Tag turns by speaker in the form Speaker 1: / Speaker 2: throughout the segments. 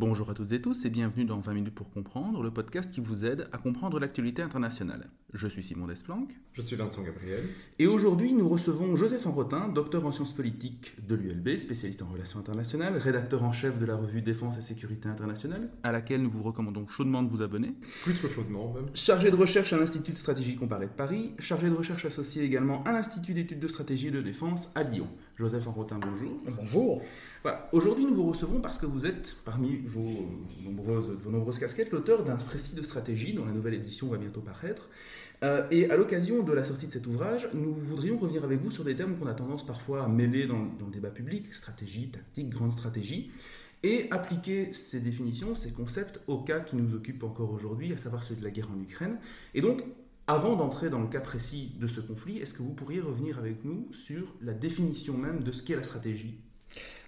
Speaker 1: Bonjour à toutes et tous et bienvenue dans 20 minutes pour comprendre, le podcast qui vous aide à comprendre l'actualité internationale. Je suis Simon Desplanques.
Speaker 2: Je suis Vincent Gabriel.
Speaker 1: Et aujourd'hui, nous recevons Joseph Enrotin, docteur en sciences politiques de l'ULB, spécialiste en relations internationales, rédacteur en chef de la revue Défense et Sécurité internationale, à laquelle nous vous recommandons chaudement de vous abonner.
Speaker 2: Plus que chaudement, même.
Speaker 1: Chargé de recherche à l'Institut de stratégie comparée de Paris, chargé de recherche associé également à l'Institut d'études de stratégie et de défense à Lyon. Joseph Enrotin, bonjour.
Speaker 3: Bonjour.
Speaker 1: Aujourd'hui, nous vous recevons parce que vous êtes, parmi vos nombreuses, vos nombreuses casquettes, l'auteur d'un précis de stratégie dont la nouvelle édition va bientôt paraître. Euh, et à l'occasion de la sortie de cet ouvrage, nous voudrions revenir avec vous sur des termes qu'on a tendance parfois à mêler dans, dans le débat public, stratégie, tactique, grande stratégie, et appliquer ces définitions, ces concepts au cas qui nous occupe encore aujourd'hui, à savoir celui de la guerre en Ukraine. Et donc, avant d'entrer dans le cas précis de ce conflit, est-ce que vous pourriez revenir avec nous sur la définition même de ce qu'est la stratégie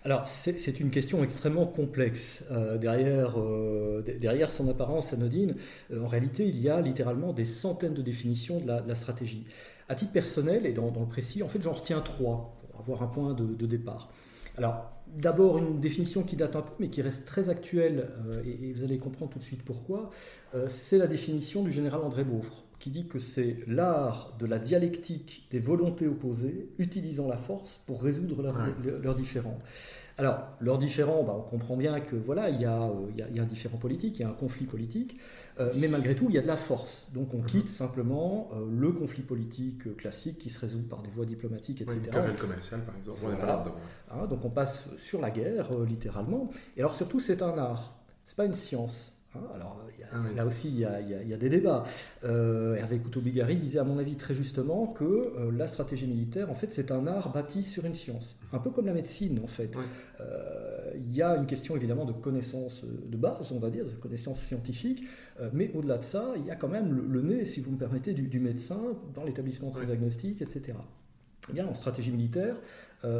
Speaker 3: alors, c'est une question extrêmement complexe. Euh, derrière, euh, derrière, son apparence anodine, euh, en réalité, il y a littéralement des centaines de définitions de la, stratégie. À titre personnel, et dans, le précis, en fait, j'en retiens trois pour avoir un point de, départ. Alors, d'abord, une définition qui date un peu, mais qui reste très actuelle, et, et, vous allez comprendre tout de suite pourquoi, c'est la définition du général André Beaufre qui dit que c'est l'art de la dialectique des volontés opposées utilisant la force pour résoudre leurs différends. Alors, leurs différends, bah, on comprend bien que voilà, il y, a, euh, il, y a, un différent politique, il y a un conflit politique, euh, mais malgré tout, il y a de la force. Donc, on mhm. quitte simplement euh, le conflit politique classique qui se résout par des voies diplomatiques, etc.
Speaker 2: Oui, une commerciale, par exemple.
Speaker 3: Hein, donc, on passe sur la guerre, littéralement. Et alors, surtout, c'est un art. C'est pas une science. Hein, alors ah là aussi, il y, a, des débats. Euh, Hervé Couteau-Bigari disait, à mon avis, très justement, que euh, la stratégie militaire, en fait, c'est un art bâti sur une science. Un peu comme la médecine, en fait. Euh, il y a une question, évidemment, de connaissances de base, on va dire, de connaissances scientifiques, mais au-delà de ça, il y a quand même le, nez, si vous me permettez, du, médecin dans l'établissement de son diagnostic, etc. Eh bien, en stratégie militaire,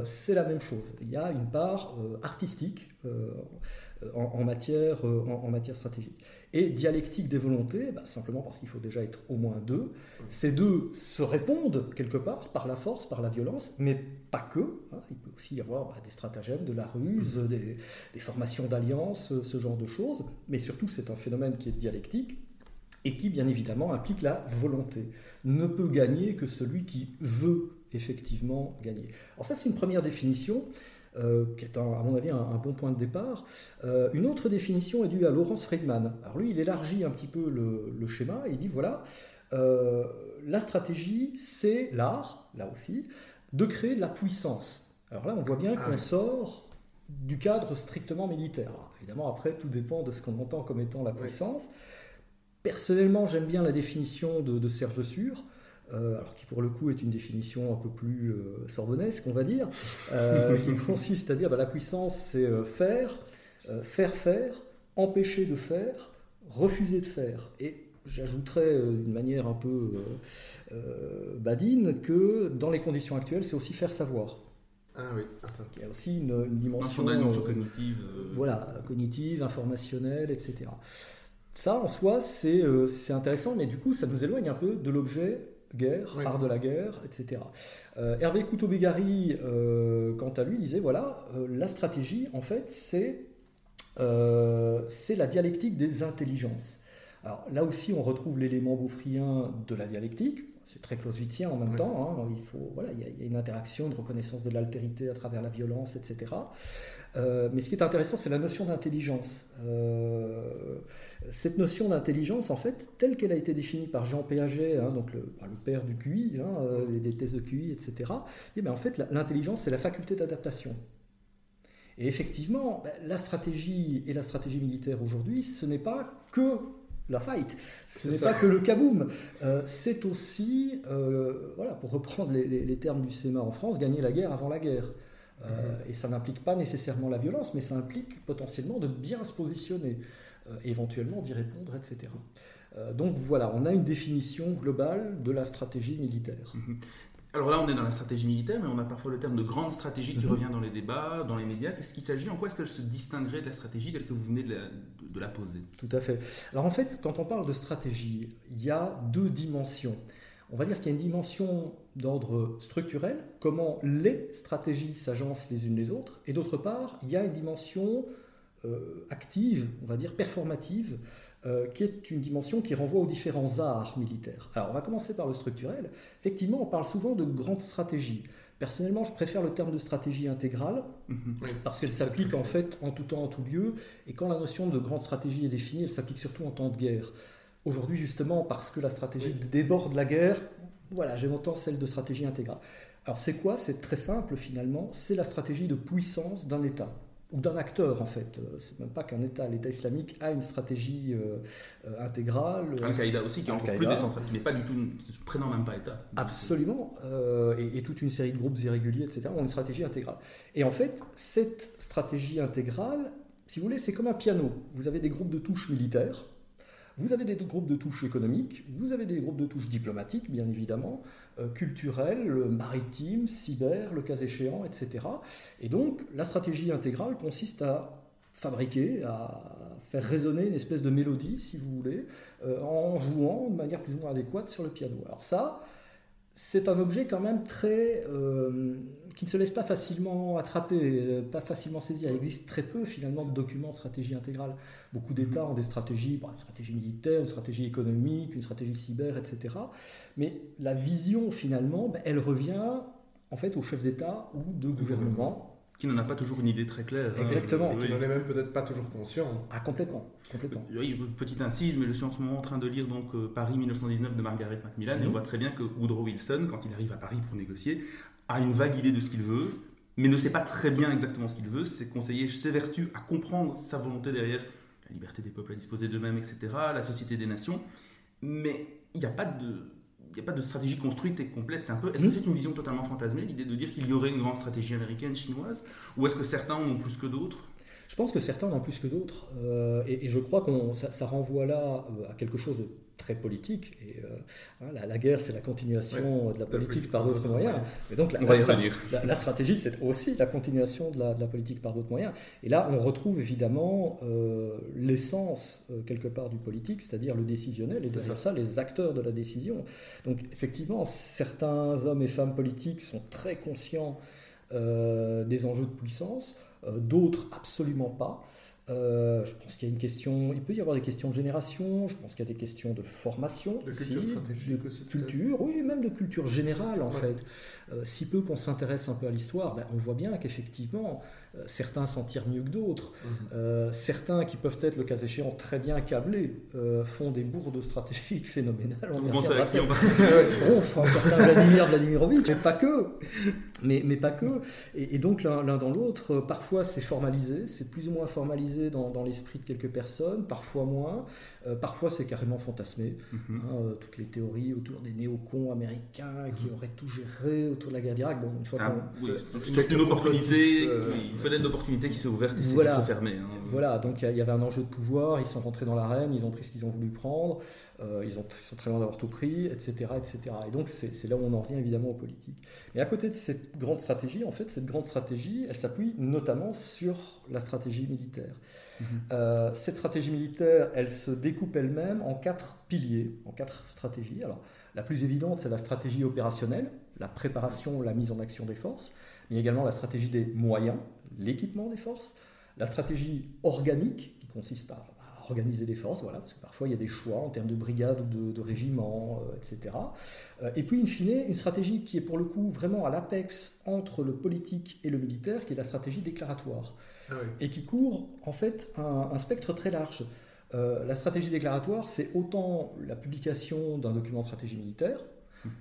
Speaker 3: c'est la même chose. Il y a une part artistique en, matière, en, matière stratégique. Et dialectique des volontés, bah, simplement parce qu'il faut déjà être au moins deux. Ces deux se répondent quelque part par la force, par la violence, mais pas que. Hein. Il peut aussi y avoir bah, des stratagèmes, de la ruse, mmh. des, formations d'alliance, ce genre de choses. Mais surtout, c'est un phénomène qui est dialectique et qui, bien évidemment, implique la volonté. Ne peut gagner que celui qui veut effectivement gagner. Alors ça, c'est une première définition. Euh, qui est à mon avis un, bon point de départ. Euh, une autre définition est due à Laurence Friedman. Alors lui, il élargit un petit peu le, schéma et il dit voilà, euh, la stratégie, c'est l'art, là aussi, de créer de la puissance. Alors là, on voit bien ah qu'on sort du cadre strictement militaire. évidemment, après, tout dépend de ce qu'on entend comme étant la puissance. Personnellement, j'aime bien la définition de, de Serge Sur. Euh, alors qui pour le coup est une définition un peu plus euh, sorbonesque, on va dire, euh, qui consiste à dire bah, la puissance, c'est faire, faire faire, empêcher de faire, refuser de faire. Et j'ajouterais d'une manière un peu badine que dans les conditions actuelles, c'est aussi faire savoir.
Speaker 2: Ah oui,
Speaker 3: Il y a aussi une, dimension,
Speaker 1: cognitive.
Speaker 3: Voilà, cognitive, informationnelle, etc. Ça, en soi, c'est intéressant, mais du coup, ça nous éloigne un peu de l'objet guerre, art de la guerre, etc. Euh, Hervé Couteau-Bégari, euh, quant à lui, disait voilà, euh, la stratégie, en fait, c'est c'est la dialectique des intelligences. Alors là aussi, on retrouve l'élément bouffrien de la dialectique. C'est très clausewitzien en même temps. Hein. il faut, voilà, il y, a une interaction, une reconnaissance de l'altérité à travers la violence, etc. Euh, mais ce qui est intéressant, c'est la notion d'intelligence. Euh, cette notion d'intelligence, en fait, telle qu'elle a été définie par Jean Piaget, hein, donc le, bah, le, père du QI, hein, euh, des thèses de QI, etc., et bien, en fait, l'intelligence, c'est la faculté d'adaptation. Et effectivement, ben, la stratégie et la stratégie militaire aujourd'hui, ce n'est pas que la fight. Ce n'est pas que le kaboom. c'est aussi, voilà, pour reprendre les, les, termes du SEMA en France, gagner la guerre avant la guerre. Euh, et ça n'implique pas nécessairement la violence, mais ça implique potentiellement de bien se positionner, euh, éventuellement d'y répondre, etc. Euh, donc voilà, on a une définition globale de la stratégie militaire.
Speaker 1: Mhm. Alors là, on est dans la stratégie militaire, mais on a parfois le terme de grande stratégie qui mhm. revient dans les débats, dans les médias. Qu'est-ce qu'il s'agit? En quoi est-ce qu'elle se distinguerait de la stratégie telle que vous venez de la, de la, poser?
Speaker 3: Tout à fait. Alors en fait, quand on parle de stratégie, il y a deux dimensions. On va dire qu'il y a une dimension d'ordre structurel, comment les stratégies s'agencent les unes les autres, et d'autre part, il y a une dimension active, on va dire performative, qui est une dimension qui renvoie aux différents arts militaires. Alors on va commencer par le structurel. Effectivement, on parle souvent de grandes stratégies. Personnellement, je préfère le terme de stratégie intégrale mhm. parce qu'elle s'applique en fait en tout temps, en tout lieu. Et quand la notion de grande stratégie est définie, elle s'applique surtout en temps de guerre. Aujourd'hui, justement, parce que la stratégie déborde la guerre, voilà, j'aime autant celle de stratégie intégrale. Alors, c'est quoi? C'est très simple finalement. C'est la stratégie de puissance d'un État ou d'un acteur en fait. Euh, c'est même pas qu'un État. L'État islamique a une stratégie euh, euh, intégrale.
Speaker 1: Al-Qaïda aussi, qui est encore plus décentralisé, qui n'est pas du tout, qui ne prétend même pas État.
Speaker 3: Absolument, et, et, toute une série de groupes irréguliers, etc. ont une stratégie intégrale. Et en fait, cette stratégie intégrale, si vous voulez, c'est comme un piano. Vous avez des groupes de touches militaires vous avez des groupes de touches économiques, vous avez des groupes de touches diplomatiques, bien évidemment, euh, culturelles, maritimes, cyber, le cas échéant, etc. Et donc, la stratégie intégrale consiste à fabriquer, à faire résonner une espèce de mélodie, si vous voulez, euh, en jouant de manière plus ou moins adéquate sur le piano. Alors ça, c'est un objet quand même très euh, qui ne se laisse pas facilement attraper, euh, pas facilement saisir. Il existe très peu finalement de documents de stratégie intégrale. Beaucoup d'États ont des stratégies, une stratégie militaire, une stratégie économique, une stratégie cyber, etc. Mais la vision finalement, ben, elle revient en fait aux chefs d'État ou de gouvernement
Speaker 1: qui n'en a pas toujours une idée très claire.
Speaker 3: Hein. Exactement.
Speaker 2: Et qui n'en est même peut-être pas toujours conscient.
Speaker 3: Ah, complètement. complètement.
Speaker 1: Oui, petite incise, mais je suis en ce moment en train de lire donc euh, Paris 1919 de Margaret Macmillan, et on mhm. voit très bien que Woodrow Wilson, quand il arrive à Paris pour négocier, a une vague idée de ce qu'il veut, mais ne sait pas très bien exactement ce qu'il veut. Ses conseillers s'évertuent à comprendre sa volonté derrière la liberté des peuples à disposer d'eux-mêmes, etc., la société des nations, mais il n'y a pas de n'y a pas de stratégie construite et complète. C'est un peu. Est-ce que hmm. c'est une vision totalement fantasmée, l'idée de dire qu'il y aurait une grande stratégie américaine, chinoise, ou est-ce que certains en ont plus que d'autres?
Speaker 3: Je pense que certains en ont plus que d'autres, euh, et, je crois que ça, ça, renvoie là euh, à quelque chose de très politique. Et euh, la, guerre, c'est la continuation de la politique, par d'autres moyens. Mais donc, la, la, stratégie, c'est aussi la continuation de la, politique par d'autres moyens. Et là, on retrouve évidemment euh, l'essence, euh, quelque part, du politique, c'est-à-dire le décisionnel, et derrière ça, les acteurs de la décision. Donc, effectivement, certains hommes et femmes politiques sont très conscients des enjeux de puissance, d'autres absolument pas. Euh, je pense qu'il y a une question, il peut y avoir des questions de génération, je pense qu'il y a des questions de formation,
Speaker 2: de culture stratégique,
Speaker 3: de culture, oui, même de culture générale en fait. Euh, si peu qu'on s'intéresse un peu à l'histoire, ben, on voit bien qu'effectivement, certains s'en tirent mieux que d'autres. Mhm. Euh, certains qui peuvent être, le cas échéant, très bien câblés, euh, font des bourdes stratégiques phénoménales.
Speaker 1: On Vous pensez à qui
Speaker 3: oh, certain Vladimir Vladimirovitch, mais pas que. Mais, mais pas que. Et, donc l'un dans l'autre, parfois c'est formalisé, c'est plus ou moins formalisé dans, dans l'esprit de quelques personnes, parfois moins. parfois c'est carrément fantasmé. Mhm. Hein, toutes les théories autour des néocons américains qui mhm. auraient tout géré autour de la guerre d'Irak. Bon, une fois
Speaker 1: ah, c'est une opportunité fenêtre d'opportunité qui s'est ouverte et c'est voilà. fermé. Hein.
Speaker 3: Voilà, donc il y avait un enjeu de pouvoir, ils sont rentrés dans l'arène, ils ont pris ce qu'ils ont voulu prendre, euh, ils, ont, sont très loin d'avoir tout pris, etc. etc. Et donc c'est là où on en revient évidemment aux politiques. Mais à côté de cette grande stratégie, en fait, cette grande stratégie, elle s'appuie notamment sur la stratégie militaire. Mhm. Euh, cette stratégie militaire, elle se découpe elle-même en quatre piliers, en quatre stratégies. Alors, la plus évidente, c'est la stratégie opérationnelle, la préparation, la mise en action des forces. A également la stratégie des moyens, l'équipement des forces, la stratégie organique, qui consiste à, organiser les forces, voilà, parce que parfois il y a des choix en termes de brigades ou de, régiments, euh, etc. Euh, et puis, in fine, une stratégie qui est pour le coup vraiment à l'apex entre le politique et le militaire, qui est la stratégie déclaratoire, ah et qui court en fait un, spectre très large. Euh, la stratégie déclaratoire, c'est autant la publication d'un document de stratégie militaire,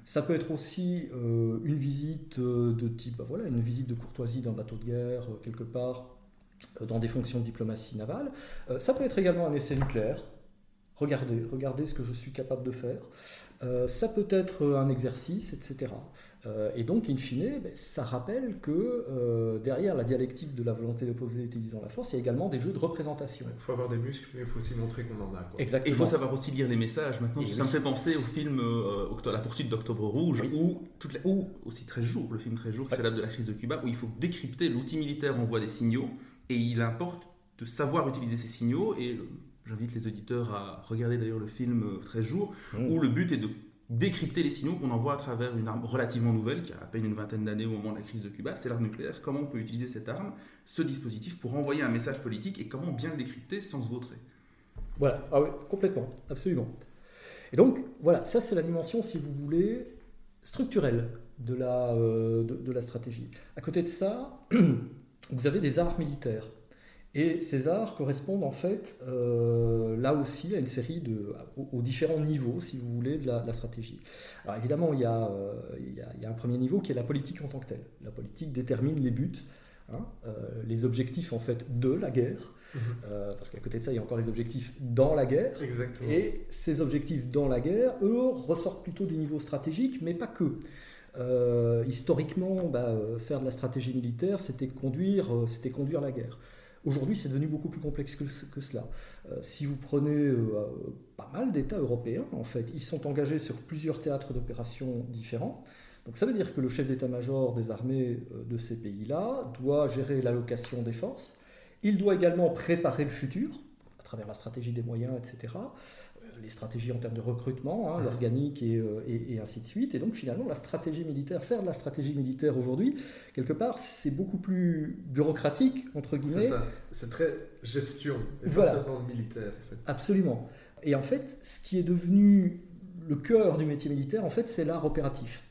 Speaker 3: ça peut être aussi euh, une visite euh, de type, bah voilà, une visite de courtoisie d'un bateau de guerre euh, quelque part dans des fonctions de diplomatie navale. ça peut être également un essai nucléaire. Regardez, regardez ce que je suis capable de faire. ça peut être un exercice, etc. Euh, et donc, in fine, ben, ça rappelle que euh, derrière la dialectique de la volonté d'opposer utilisant la force, il y a également des jeux de représentation.
Speaker 2: Il faut avoir des muscles, mais il faut aussi montrer qu'on en a.
Speaker 1: Exactement. Et il faut savoir aussi lire les messages. Maintenant, ça me fait penser au film euh, La poursuite d'Octobre Rouge, ou, ou aussi 13 jours, le film 13 jours qui s'adapte de la crise de Cuba, où il faut décrypter l'outil militaire envoie des signaux, et il importe de savoir utiliser ces signaux. Et j'invite les auditeurs à regarder d'ailleurs le film 13 jours, mmh. où le but est de décrypter les signaux qu'on envoie à travers une arme relativement nouvelle, qui a à peine une vingtaine d'années au moment de la crise de Cuba, c'est l'arme nucléaire. Comment on peut utiliser cette arme, ce dispositif, pour envoyer un message politique et comment bien le décrypter sans se vautrer?
Speaker 3: Voilà, ah oui, complètement, absolument. Et donc, voilà, ça c'est la dimension, si vous voulez, structurelle de la, euh, de la stratégie. À côté de ça, vous avez des arts militaires. Et ces arts correspondent en fait euh, là aussi à une série de aux, différents niveaux, si vous voulez, de la, stratégie. Alors évidemment, il y, a, euh, il, y a, il y, a, un premier niveau qui est la politique en tant que telle. La politique détermine les buts, hein, euh, les objectifs en fait de la guerre. Mhm. parce qu'à côté de ça, il y a encore les objectifs dans la guerre.
Speaker 2: Exactement.
Speaker 3: Et ces objectifs dans la guerre, eux, ressortent plutôt du niveau stratégique, mais pas que. historiquement, bah, faire de la stratégie militaire, c'était conduire, c'était conduire la guerre. Aujourd'hui, c'est devenu beaucoup plus complexe que, cela. Euh, si vous prenez euh, pas mal d'États européens, en fait, ils sont engagés sur plusieurs théâtres d'opération différents. Donc ça veut dire que le chef d'état-major des armées euh, de ces pays-là doit gérer l'allocation des forces. Il doit également préparer le futur à travers la stratégie des moyens, etc les stratégies en termes de recrutement, hein, l'organique euh, et, et, ainsi de suite. Et donc finalement, la stratégie militaire, faire de la stratégie militaire aujourd'hui, quelque part, c'est beaucoup plus bureaucratique, entre guillemets.
Speaker 2: C'est ça, c'est très gestion, et voilà. pas seulement militaire. En fait.
Speaker 3: Absolument. Et en fait, ce qui est devenu le cœur du métier militaire, en fait, c'est l'art opératif.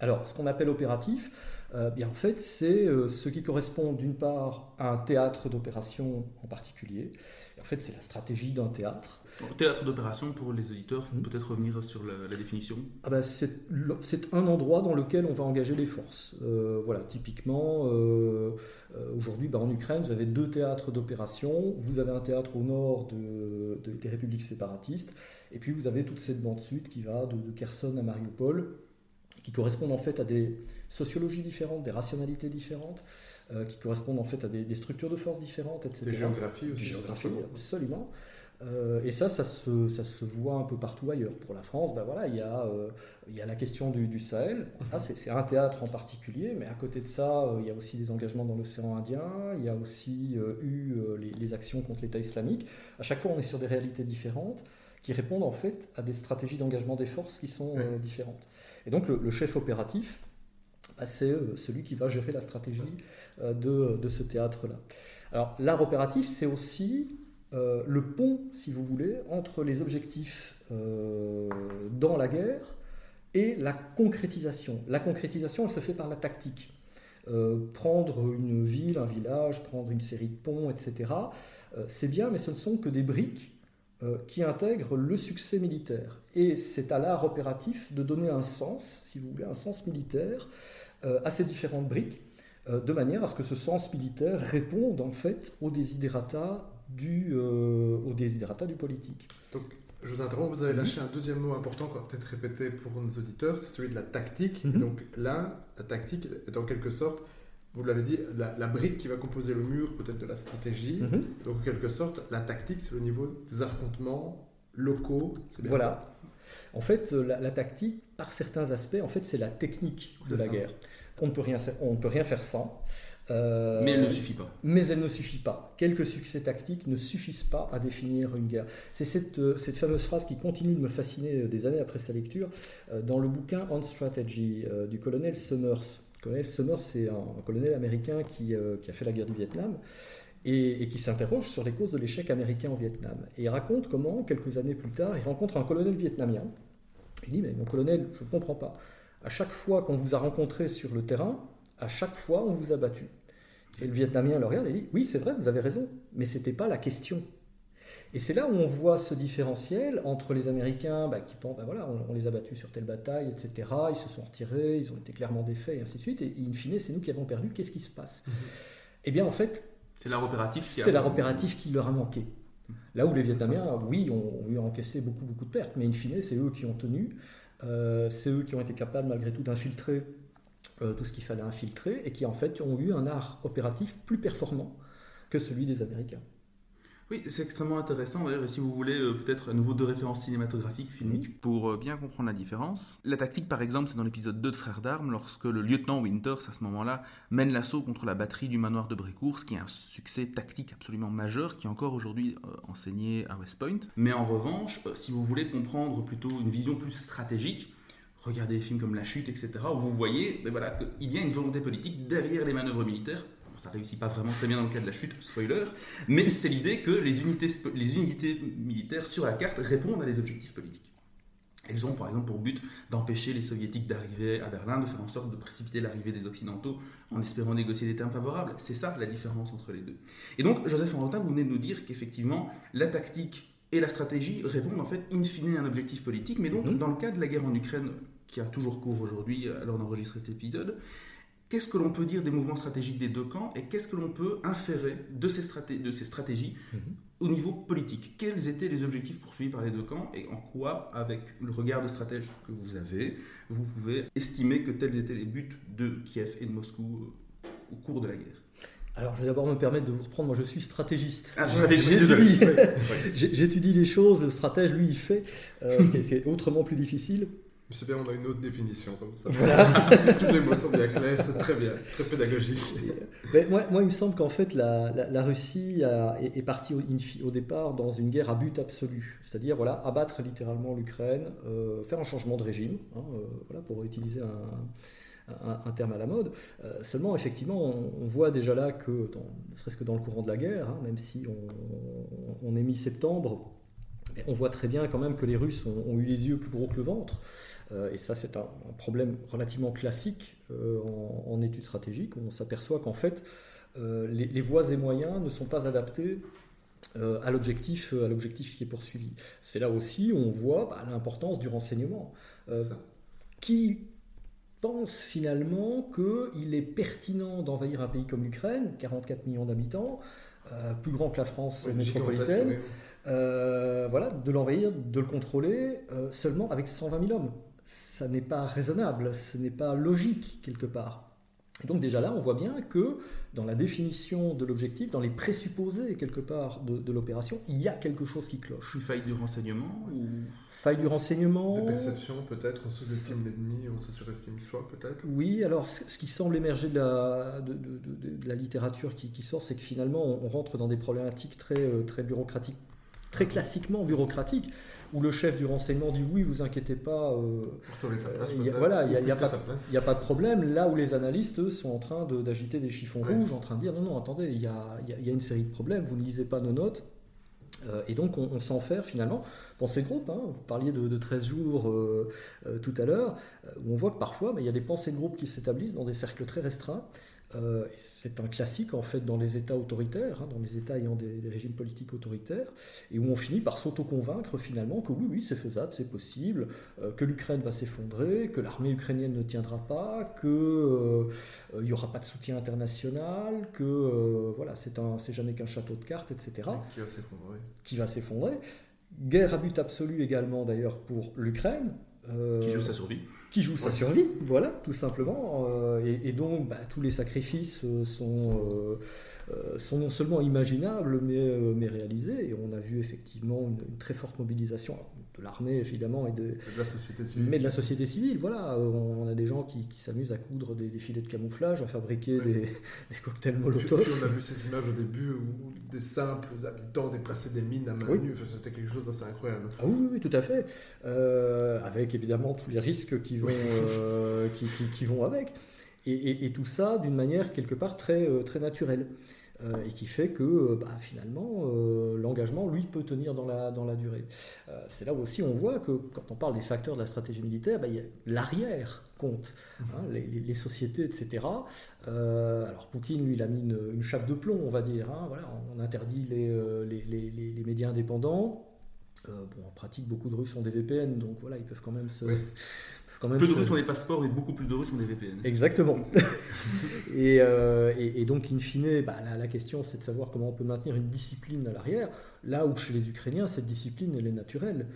Speaker 3: Alors, ce qu'on appelle opératif, euh, bien en fait, c'est euh, ce qui correspond d'une part à un théâtre d'opération en particulier. Et en fait, c'est la stratégie d'un théâtre.
Speaker 1: Théâtre d'opération, pour les auditeurs, hmm. peut-être revenir sur la, définition
Speaker 3: ah bah, C'est un endroit dans lequel on va engager les forces. Euh, voilà, typiquement, aujourd'hui, bah, en Ukraine, vous avez deux théâtres d'opération. Vous avez un théâtre au nord de, des républiques séparatistes, et puis vous avez toute cette bande sud qui va de, Kherson à Mariupol, qui correspondent en fait à des sociologies différentes, des rationalités différentes, qui correspondent en fait à des, structures de force différentes, etc.
Speaker 2: Des géographies aussi. Des
Speaker 3: géographies, absolument. Euh, et ça, ça se, ça se, voit un peu partout ailleurs. Pour la France, ben voilà, il, y a, euh, il y a la question du, du Sahel. Ah, c'est un théâtre en particulier, mais à côté de ça, euh, il y a aussi des engagements dans l'océan Indien, il y a aussi eu les, les, actions contre l'État islamique. À chaque fois, on est sur des réalités différentes qui répondent en fait à des stratégies d'engagement des forces qui sont différentes. Et donc le, chef opératif, bah, c'est celui qui va gérer la stratégie de, de ce théâtre-là. Alors l'art opératif, c'est aussi euh, le pont, si vous voulez, entre les objectifs euh, dans la guerre et la concrétisation. La concrétisation, elle se fait par la tactique. Euh, prendre une ville, un village, prendre une série de ponts, etc., c'est bien, mais ce ne sont que des briques qui intègrent le succès militaire. Et c'est à l'art opératif de donner un sens, si vous voulez, un sens militaire à ces différentes briques, de manière à ce que ce sens militaire réponde en fait aux desiderata du, euh, au desiderata du politique.
Speaker 2: Donc, je vous interromps, vous avez lâché un deuxième mot important qu'on va peut-être répéter pour nos auditeurs, c'est celui de la tactique. Mhm. Donc là, la tactique est en quelque sorte, vous l'avez dit, la, brique qui va composer le mur peut-être de la stratégie. Mhm. Donc en quelque sorte, la tactique, c'est le niveau des affrontements locaux.
Speaker 3: C'est bien voilà. Ça? En fait, la, la, tactique, par certains aspects, en fait, c'est la technique de la guerre. On ne peut rien, on peut rien faire sans.
Speaker 1: Euh, mais elle ne suffit pas.
Speaker 3: Mais elle ne suffit pas. Quelques succès tactiques ne suffisent pas à définir une guerre. C'est cette, euh, cette, fameuse phrase qui continue de me fasciner euh, des années après sa lecture dans le bouquin On Strategy du colonel Summers. Colonel Summers, c'est un, colonel américain qui, qui, a fait la guerre du Vietnam. Et, et qui s'interroge sur les causes de l'échec américain au Vietnam. Et il raconte comment, quelques années plus tard, il rencontre un colonel vietnamien. Il dit, mais mon colonel, je ne comprends pas. À chaque fois qu'on vous a rencontré sur le terrain, à chaque fois, on vous a battu. Et le Vietnamien le regarde et dit Oui, c'est vrai, vous avez raison, mais ce n'était pas la question. Et c'est là où on voit ce différentiel entre les Américains bah, qui pensent ben voilà, on, les a battus sur telle bataille, etc. Ils se sont retirés, ils ont été clairement défaits, et ainsi de suite. Et in fine, c'est nous qui avons perdu. Qu'est-ce qui se passe? Mm-hmm. Eh bien, en fait.
Speaker 1: C'est l'art opératif
Speaker 3: qui opératif leur a manqué. Mm-hmm. Là où les Vietnamiens, oui, ont, eu encaissé beaucoup, beaucoup de pertes, mais in fine, c'est eux qui ont tenu. Euh, c'est eux qui ont été capables, malgré tout, d'infiltrer euh, tout ce qu'il fallait infiltrer, et qui en fait ont eu un art opératif plus performant que celui des Américains.
Speaker 1: Oui, c'est extrêmement intéressant. D'ailleurs, si vous voulez euh, peut-être à nouveau deux références cinématographiques, filmiques, pour euh, bien comprendre la différence. La tactique, par exemple, c'est dans l'épisode 2 de Frères d'Armes, lorsque le lieutenant Winters, à ce moment-là, mène l'assaut contre la batterie du manoir de Brécourt, ce qui est un succès tactique absolument majeur, qui est encore aujourd'hui euh, enseigné à West Point. Mais en revanche, si vous voulez comprendre plutôt une vision plus stratégique, regardez des films comme La Chute, etc., où vous voyez ben voilà, qu'il y a une volonté politique derrière les manœuvres militaires ça réussit pas vraiment très bien dans le cas de la chute, spoiler, mais c'est l'idée que les unités, les unités militaires sur la carte répondent à des objectifs politiques. Elles ont par exemple pour but d'empêcher les soviétiques d'arriver à Berlin, de faire en sorte de précipiter l'arrivée des occidentaux en espérant négocier des termes favorables. C'est ça la différence entre les deux. Et donc Joseph Henrotin, vous venez de nous dire qu'effectivement la tactique et la stratégie répondent en fait in fine à un objectif politique, mais donc mhm. dans le cas de la guerre en Ukraine qui a toujours cours aujourd'hui alors d'enregistrer cet épisode, qu'est-ce que l'on peut dire des mouvements stratégiques des deux camps et qu'est-ce que l'on peut inférer de ces, de ces stratégies mhm. au niveau politique? Quels étaient les objectifs poursuivis par les deux camps et en quoi, avec le regard de stratège que vous avez, vous pouvez estimer que tels étaient les buts de Kiev et de Moscou euh, au cours de la guerre?
Speaker 3: Alors, je vais d'abord me permettre de vous reprendre. Moi, je suis stratégiste.
Speaker 1: Ah, J'étudie
Speaker 3: les choses. Le stratège, lui, il fait. Euh, ce qui est autrement plus difficile.
Speaker 2: C'est bien, on a une autre définition comme ça.
Speaker 3: Voilà.
Speaker 2: Tous les mots sont bien clairs, c'est très bien, c'est très pédagogique.
Speaker 3: Mais moi, moi, il me semble qu'en fait, la, la, Russie est, partie au, au, départ dans une guerre à but absolu. C'est-à-dire, voilà, abattre littéralement l'Ukraine, euh, faire un changement de régime, hein, euh, voilà, pour utiliser un, un, terme à la mode. Euh, seulement, effectivement, on, voit déjà là que, ne serait-ce que dans le courant de la guerre, hein, même si on, on, est mi-septembre, on voit très bien quand même que les Russes ont, ont eu les yeux plus gros que le ventre. Euh, et ça, c'est un, problème relativement classique euh, en, études stratégiques. On s'aperçoit qu'en fait, euh, les, voies et moyens ne sont pas adaptés à l'objectif à l'objectif qui est poursuivi. C'est là aussi où on voit bah, l'importance du renseignement. qui pense finalement qu'il est pertinent d'envahir un pays comme l'Ukraine, 44 millions d'habitants, plus grand que la France métropolitaine, voilà, de l'envahir, de le contrôler seulement avec 120 000 hommes ça n'est pas raisonnable, ce n'est pas logique quelque part. Et donc déjà là, on voit bien que dans la définition de l'objectif, dans les présupposés quelque part de, l'opération, il y a quelque chose qui cloche.
Speaker 1: Une faille du renseignement ou...
Speaker 3: Faille du renseignement.
Speaker 2: Des perceptions peut-être, on sous-estime l'ennemi, on se surestime soi peut-être.
Speaker 3: Oui, alors ce qui semble émerger de la, de, la littérature qui, sort, c'est que finalement on, rentre dans des problématiques très, euh, très bureaucratiques, très classiquement bureaucratiques où le chef du renseignement dit oui, vous inquiétez pas.
Speaker 2: Euh, Pour sauver sa place.
Speaker 3: voilà, il n'y a, a, pas de problème. Là où les analystes sont en train d'agiter des chiffons rouges, en train de dire non, non, attendez, il y a, une série de problèmes, vous ne lisez pas nos notes. Euh, et donc on, s'enferme finalement. Dans ces groupes, hein, vous parliez de, 13 jours euh, tout à l'heure, où on voit que parfois mais il y a des pensées de groupe qui s'établissent dans des cercles très restreints. Euh, c'est un classique en fait dans les États autoritaires, hein, dans les États ayant des, régimes politiques autoritaires, et où on finit par s'auto-convaincre finalement que oui, oui, c'est faisable, c'est possible, euh, que l'Ukraine va s'effondrer, que l'armée ukrainienne ne tiendra pas, qu'il euh, n'y aura pas de soutien international, que voilà, c'est jamais qu'un château de cartes, etc.
Speaker 2: Qui va s'effondrer.
Speaker 3: Qui va s'effondrer. Guerre à but absolu également d'ailleurs pour l'Ukraine.
Speaker 1: Qui joue sa survie
Speaker 3: qui joue sa survie, voilà, tout simplement. Euh, et, donc, bah, tous les sacrifices euh, sont, euh, sont non seulement imaginables, mais, mais réalisés. Et on a vu effectivement une, très forte mobilisation de l'armée, évidemment, et de,
Speaker 2: la société civile.
Speaker 3: Mais de la société civile, voilà. On, a des gens qui, qui s'amusent à coudre des, filets de camouflage, à fabriquer des, des, cocktails Molotov.
Speaker 2: on a vu ces images au début où des simples habitants déplaçaient des mines à main nue. C'était quelque chose d'assez incroyable.
Speaker 3: Ah oui, oui, tout à fait. avec évidemment tous les risques qui euh, qui, qui, vont avec. Et, et, tout ça d'une manière quelque part très, euh, très naturelle. Euh, et qui fait que bah, finalement l'engagement lui peut tenir dans la, dans la durée. c'est là où aussi on voit que quand on parle des facteurs de la stratégie militaire, bah, l'arrière compte, hein, mhm. les, les, sociétés, etc. alors Poutine, lui, il a mis une, chape de plomb, on va dire. Hein, voilà, on interdit les, les, les médias indépendants. Bon, en pratique, beaucoup de Russes ont des VPN, donc voilà, ils peuvent quand même se,
Speaker 1: peu de Russes ont des passeports et beaucoup plus de Russes ont des VPN.
Speaker 3: Exactement. Euh, et, donc, in fine, bah, la, question, c'est de savoir comment on peut maintenir une discipline à l'arrière. Là où chez les Ukrainiens, cette discipline, elle est naturelle.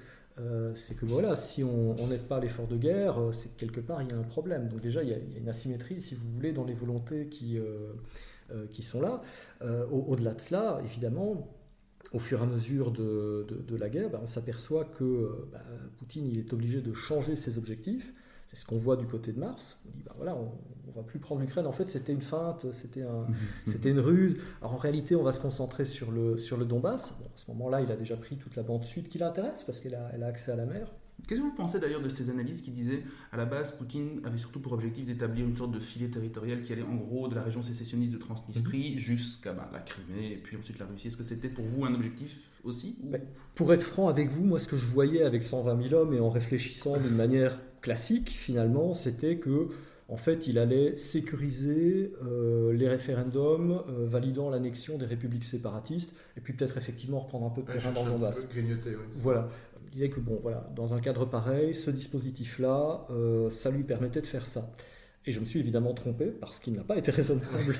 Speaker 3: Euh, c'est que voilà, si on n'aide pas l'effort de guerre, euh, c'est que quelque part, il y a un problème. Donc déjà, il y, a, une asymétrie, si vous voulez, dans les volontés qui, qui sont là. Au-delà de cela, évidemment, au fur et à mesure de, la guerre, ben, on s'aperçoit que ben, Poutine il est obligé de changer ses objectifs. C'est ce qu'on voit du côté de Mars. On dit, ben voilà, on, ne va plus prendre l'Ukraine. En fait, c'était une feinte, c'était un, une ruse. Alors en réalité, on va se concentrer sur le, sur le Donbass. à ce moment-là, il a déjà pris toute la bande sud qui l'intéresse parce qu'elle a, elle a accès à la mer.
Speaker 1: Qu'est-ce que vous pensez d'ailleurs de ces analyses qui disaient, à la base, Poutine avait surtout pour objectif d'établir une sorte de filet territorial qui allait en gros de la région sécessionniste de Transnistrie mhm. jusqu'à bah, la Crimée et puis ensuite la Russie. Est-ce que c'était pour vous un objectif aussi
Speaker 3: Pour être franc avec vous, moi ce que je voyais avec 120 000 hommes et en réfléchissant d'une manière classique, finalement, c'était que en fait, il allait sécuriser euh, les référendums euh, validant l'annexion des républiques séparatistes, et puis peut-être effectivement reprendre un peu de terrain dans le Donbass. Voilà disait que bon, voilà, dans un cadre pareil, ce dispositif-là, euh, ça lui permettait de faire ça. Et je me suis évidemment trompé parce qu'il n'a pas été raisonnable.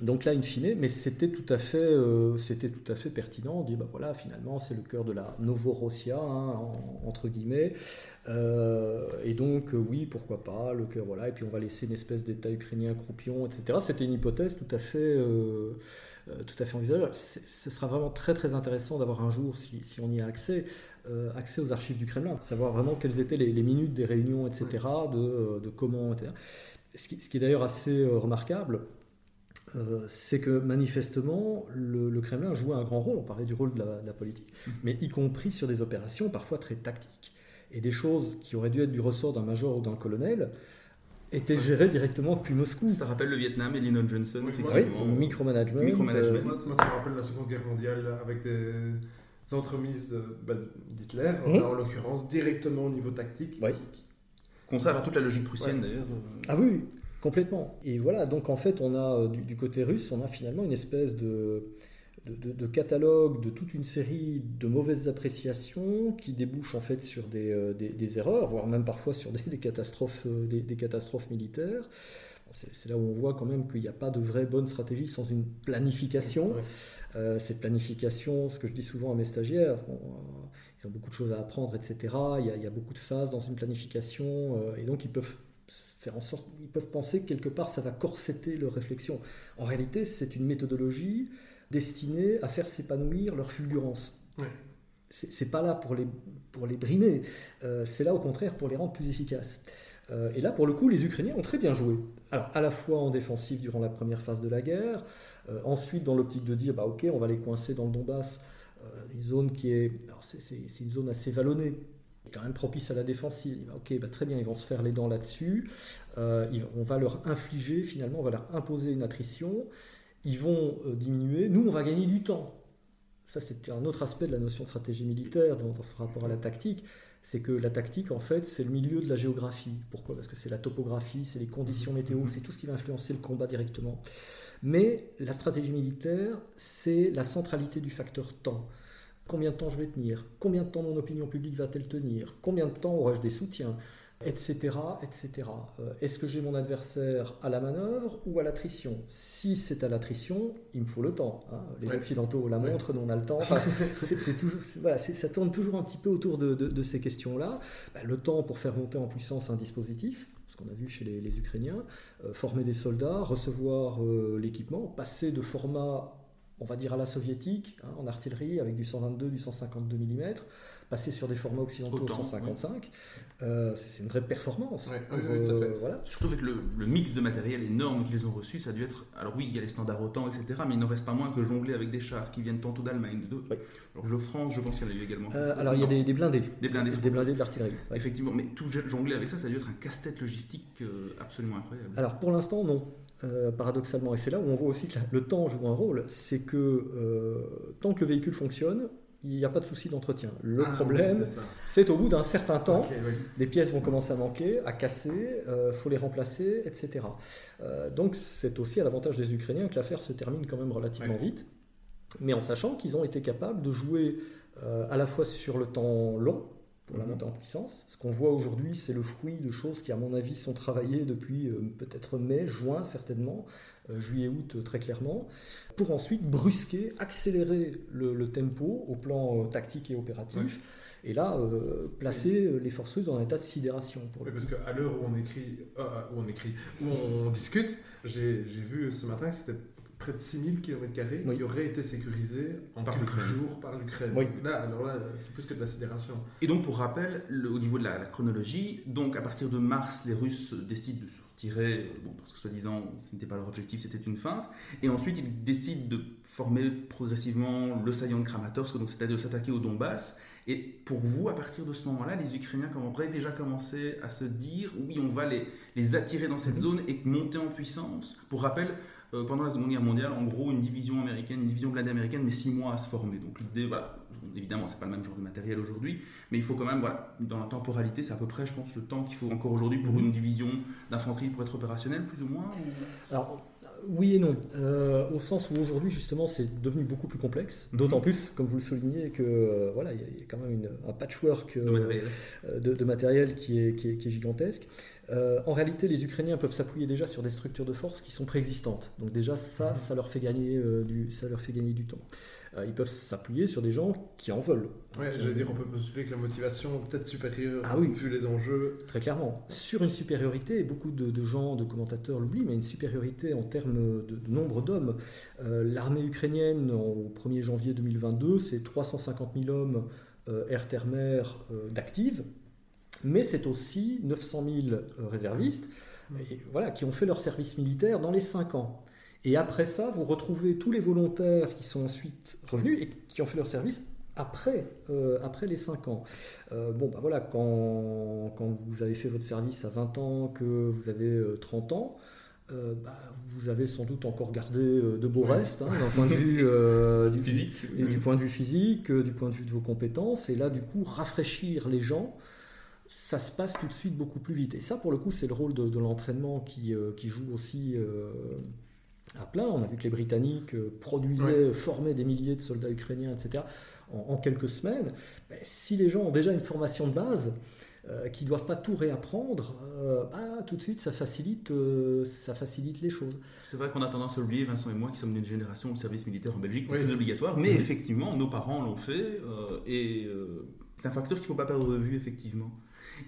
Speaker 3: Donc là, in fine, mais c'était tout à fait, euh, tout à fait pertinent. On dit, bah voilà, finalement, c'est le cœur de la Novorossia, hein, entre guillemets. Euh, et donc, oui, pourquoi pas, le cœur, voilà. Et puis on va laisser une espèce d'État ukrainien croupion, etc. C'était une hypothèse tout à fait, tout à fait envisageable. Ce sera vraiment très très intéressant d'avoir un jour, si on y a accès, euh, accès aux archives du Kremlin, savoir vraiment quelles étaient les, minutes des réunions, etc., de, de, comment, etc. Ce qui, ce qui est d'ailleurs assez euh, remarquable, euh, c'est que manifestement, le, Kremlin jouait un grand rôle, on parlait du rôle de la, politique, mmh. mais y compris sur des opérations parfois très tactiques. Et des choses qui auraient dû être du ressort d'un major ou d'un colonel, étaient gérées directement depuis Moscou.
Speaker 1: Ça rappelle le Vietnam et Lyndon Johnson,
Speaker 3: oui, effectivement. Oui, micromanagement.
Speaker 2: micromanagement. Moi, ça me rappelle la Seconde Guerre mondiale avec des entremises bah, d'Hitler, mmh. en l'occurrence, directement au niveau tactique.
Speaker 1: Contraire à toute la logique prussienne d'ailleurs.
Speaker 3: Ah oui, complètement. Et voilà, donc en fait, on a euh, du, côté russe, on a finalement une espèce de, de, catalogue de toute une série de mauvaises appréciations qui débouchent en fait sur des, euh, des, erreurs, voire même parfois sur des, catastrophes, euh, des, catastrophes militaires. C'est là où on voit quand même qu'il n'y a pas de vraie bonne stratégie sans une planification. Euh, cette planification, ce que je dis souvent à mes stagiaires, euh, ils ont beaucoup de choses à apprendre, etc. Il y a, beaucoup de phases dans une planification, euh, et donc ils peuvent faire en sorte, ils peuvent penser que quelque part ça va corseter leur réflexion. En réalité, c'est une méthodologie destinée à faire s'épanouir leur fulgurance. Ouais. C'est pas là pour les, pour les brimer, c'est là au contraire pour les rendre plus efficaces. et là, pour le coup, les Ukrainiens ont très bien joué. Alors, à la fois en défensive durant la première phase de la guerre, euh, ensuite, dans l'optique de dire, bah, ok, on va les coincer dans le Donbass, euh, une zone qui est, c'est une zone assez vallonnée, quand même propice à la défensive. ok, bah, très bien, ils vont se faire les dents là-dessus. Euh, on va leur infliger, finalement, on va leur imposer une attrition. Ils vont diminuer. Nous, on va gagner du temps. Ça, c'est un autre aspect de la notion de stratégie militaire dans, dans ce rapport à la tactique. C'est que la tactique, en fait, c'est le milieu de la géographie. Pourquoi? Parce que c'est la topographie, c'est les conditions météo, c'est tout ce qui va influencer le combat directement. Mais la stratégie militaire, c'est la centralité du facteur temps. Combien de temps je vais tenir? Combien de temps mon opinion publique va-t-elle tenir? Combien de temps aurai-je des soutiens? Etc. etc. Euh, est-ce que j'ai mon adversaire à la manœuvre ou à l'attrition? Si c'est à l'attrition, il me faut le temps. Hein. Les Occidentaux la montrent, nous on a le temps. c'est, toujours, voilà, ça tourne toujours un petit peu autour de, ces questions-là. Bah, le temps pour faire monter en puissance un dispositif, on a vu chez les, Ukrainiens, euh, former des soldats, recevoir euh, l'équipement, passer de format, on va dire à la soviétique, hein, en artillerie, avec du 122, du 152 mm, passer sur des formats occidentaux 155, euh, c'est une vraie performance.
Speaker 1: Euh, voilà. Surtout avec le, mix de matériel énorme qu'ils ont reçu, ça a dû être. Alors oui, il y a les standards OTAN, etc., mais il ne reste pas moins que jongler avec des chars qui viennent tantôt d'Allemagne. De... Alors je France, je pense qu'il y en a eu également.
Speaker 3: Euh, alors il y a des, blindés.
Speaker 1: Des blindés.
Speaker 3: Des blindés d'artillerie.
Speaker 1: Effectivement, mais tout jongler avec ça, ça a dû être un casse-tête logistique absolument incroyable.
Speaker 3: Alors pour l'instant, non. paradoxalement, et c'est là où on voit aussi que le temps joue un rôle, c'est que tant que le véhicule fonctionne, il n'y a pas de souci d'entretien. Le ah, problème, c'est au bout d'un certain temps, des pièces vont commencer à manquer, à casser, il euh, faut les remplacer, etc. Euh, donc c'est aussi à l'avantage des Ukrainiens que l'affaire se termine quand même relativement vite, mais en sachant qu'ils ont été capables de jouer euh, à la fois sur le temps long, pour la montée en puissance. Ce qu'on voit aujourd'hui, c'est le fruit de choses qui, à mon avis, sont travaillées depuis peut-être mai, juin, certainement, euh, juillet-août euh, très clairement, pour ensuite brusquer, accélérer le, tempo au plan euh, tactique et opératif. Et là, placer les forces russes dans un état de sidération.
Speaker 2: Pour oui, parce qu'à l'heure où on écrit, où on écrit, où on discute, j'ai vu ce matin que c'était près de 6000 km qui auraient été sécurisés en
Speaker 1: par
Speaker 2: quelques jours par l'Ukraine.
Speaker 3: Oui.
Speaker 2: Là, alors là, c'est plus que de la sidération.
Speaker 1: Et donc, pour rappel, le- au niveau de la, la chronologie, donc à partir de mars, les Russes décident de se retirer, euh, bon, parce que soi-disant, ce n'était pas leur objectif, c'était une feinte. Et ensuite, ils décident de former progressivement le saillant de Kramatorsk, donc c'est-à-dire de s'attaquer au Donbass. Et pour vous, à partir de ce moment-là, les Ukrainiens auraient déjà commencé à se dire, oui, on va les, les attirer dans cette
Speaker 3: Mhm.
Speaker 1: zone et monter en puissance. Pour rappel, euh, pendant la Seconde Guerre mondiale, en gros, une division américaine, une division blindée américaine met six mois à se former. Donc l'idée, voilà, évidemment, c'est pas le même genre de matériel aujourd'hui, mais il faut quand même, voilà, dans la temporalité, c'est à peu près, je pense, le temps qu'il faut encore aujourd'hui pour
Speaker 3: Mhm.
Speaker 1: une division d'infanterie pour être opérationnelle, plus ou moins. ou-
Speaker 3: Alors, oui et non. Euh, au sens où aujourd'hui, justement, c'est devenu beaucoup plus complexe.
Speaker 1: Mhm.
Speaker 3: D'autant plus, comme vous le soulignez, que euh, voilà, il y a- il y a quand même une- un patchwork euh,
Speaker 1: de matériel.
Speaker 3: de, de matériel qui est, qui est- qui est gigantesque. Euh, en réalité, les Ukrainiens peuvent s'appuyer déjà sur des structures de force qui sont préexistantes. Donc déjà, ça,
Speaker 2: Mhm.
Speaker 3: ça leur fait gagner, euh, du, ça leur fait gagner du temps. Euh, ils peuvent s'appuyer sur des gens qui en veulent.
Speaker 2: Ouais, j'allais dire, on peut postuler que la motivation est peut-être supérieure
Speaker 3: Ah oui.
Speaker 2: vu les enjeux.
Speaker 3: Très clairement. Sur une supériorité, et beaucoup de, de gens, de commentateurs l'oublient, mais une supériorité en termes de, de nombre d'hommes. L'armée ukrainienne, au 1er janvier 2022, c'est 350 000 hommes air-terre-mer d'actifs, mais c'est aussi 900 000 euh, réservistes et, voilà, qui ont fait leur service militaire dans les 5 ans. Et après ça, vous retrouvez tous les volontaires qui sont ensuite revenus et qui ont fait leur service après, euh, après les 5 ans. Euh, bon, bah voilà, quand, quand vous avez fait votre service à 20 ans, que vous avez euh, 30 ans, euh, bah, vous avez sans doute encore gardé de beaux
Speaker 2: Ouais.
Speaker 3: restes, hein, d'un point de vue du,
Speaker 1: Physique.
Speaker 3: et du point de vue physique, du point de vue de vos compétences. Et là, du coup, rafraîchir les gens, ça se passe tout de suite beaucoup plus vite. Et ça, pour le coup, c'est le rôle de, de l'entraînement qui, euh, qui joue aussi euh, à plein. On a vu que les Britanniques euh, produisaient, formaient des milliers de soldats ukrainiens, etc., en, en quelques semaines. Ben, si les gens ont déjà une formation de base, euh, qui ne doivent pas tout réapprendre, euh, bah, tout de suite, ça facilite, euh, ça facilite les choses.
Speaker 1: C'est vrai qu'on a tendance à oublier, Vincent et moi, qui sommes d'une génération où le service militaire en Belgique n'est
Speaker 2: Oui.
Speaker 1: plus obligatoire, mais effectivement, nos parents l'ont fait, euh, et euh, c'est un facteur qu'il ne faut pas perdre de vue, effectivement.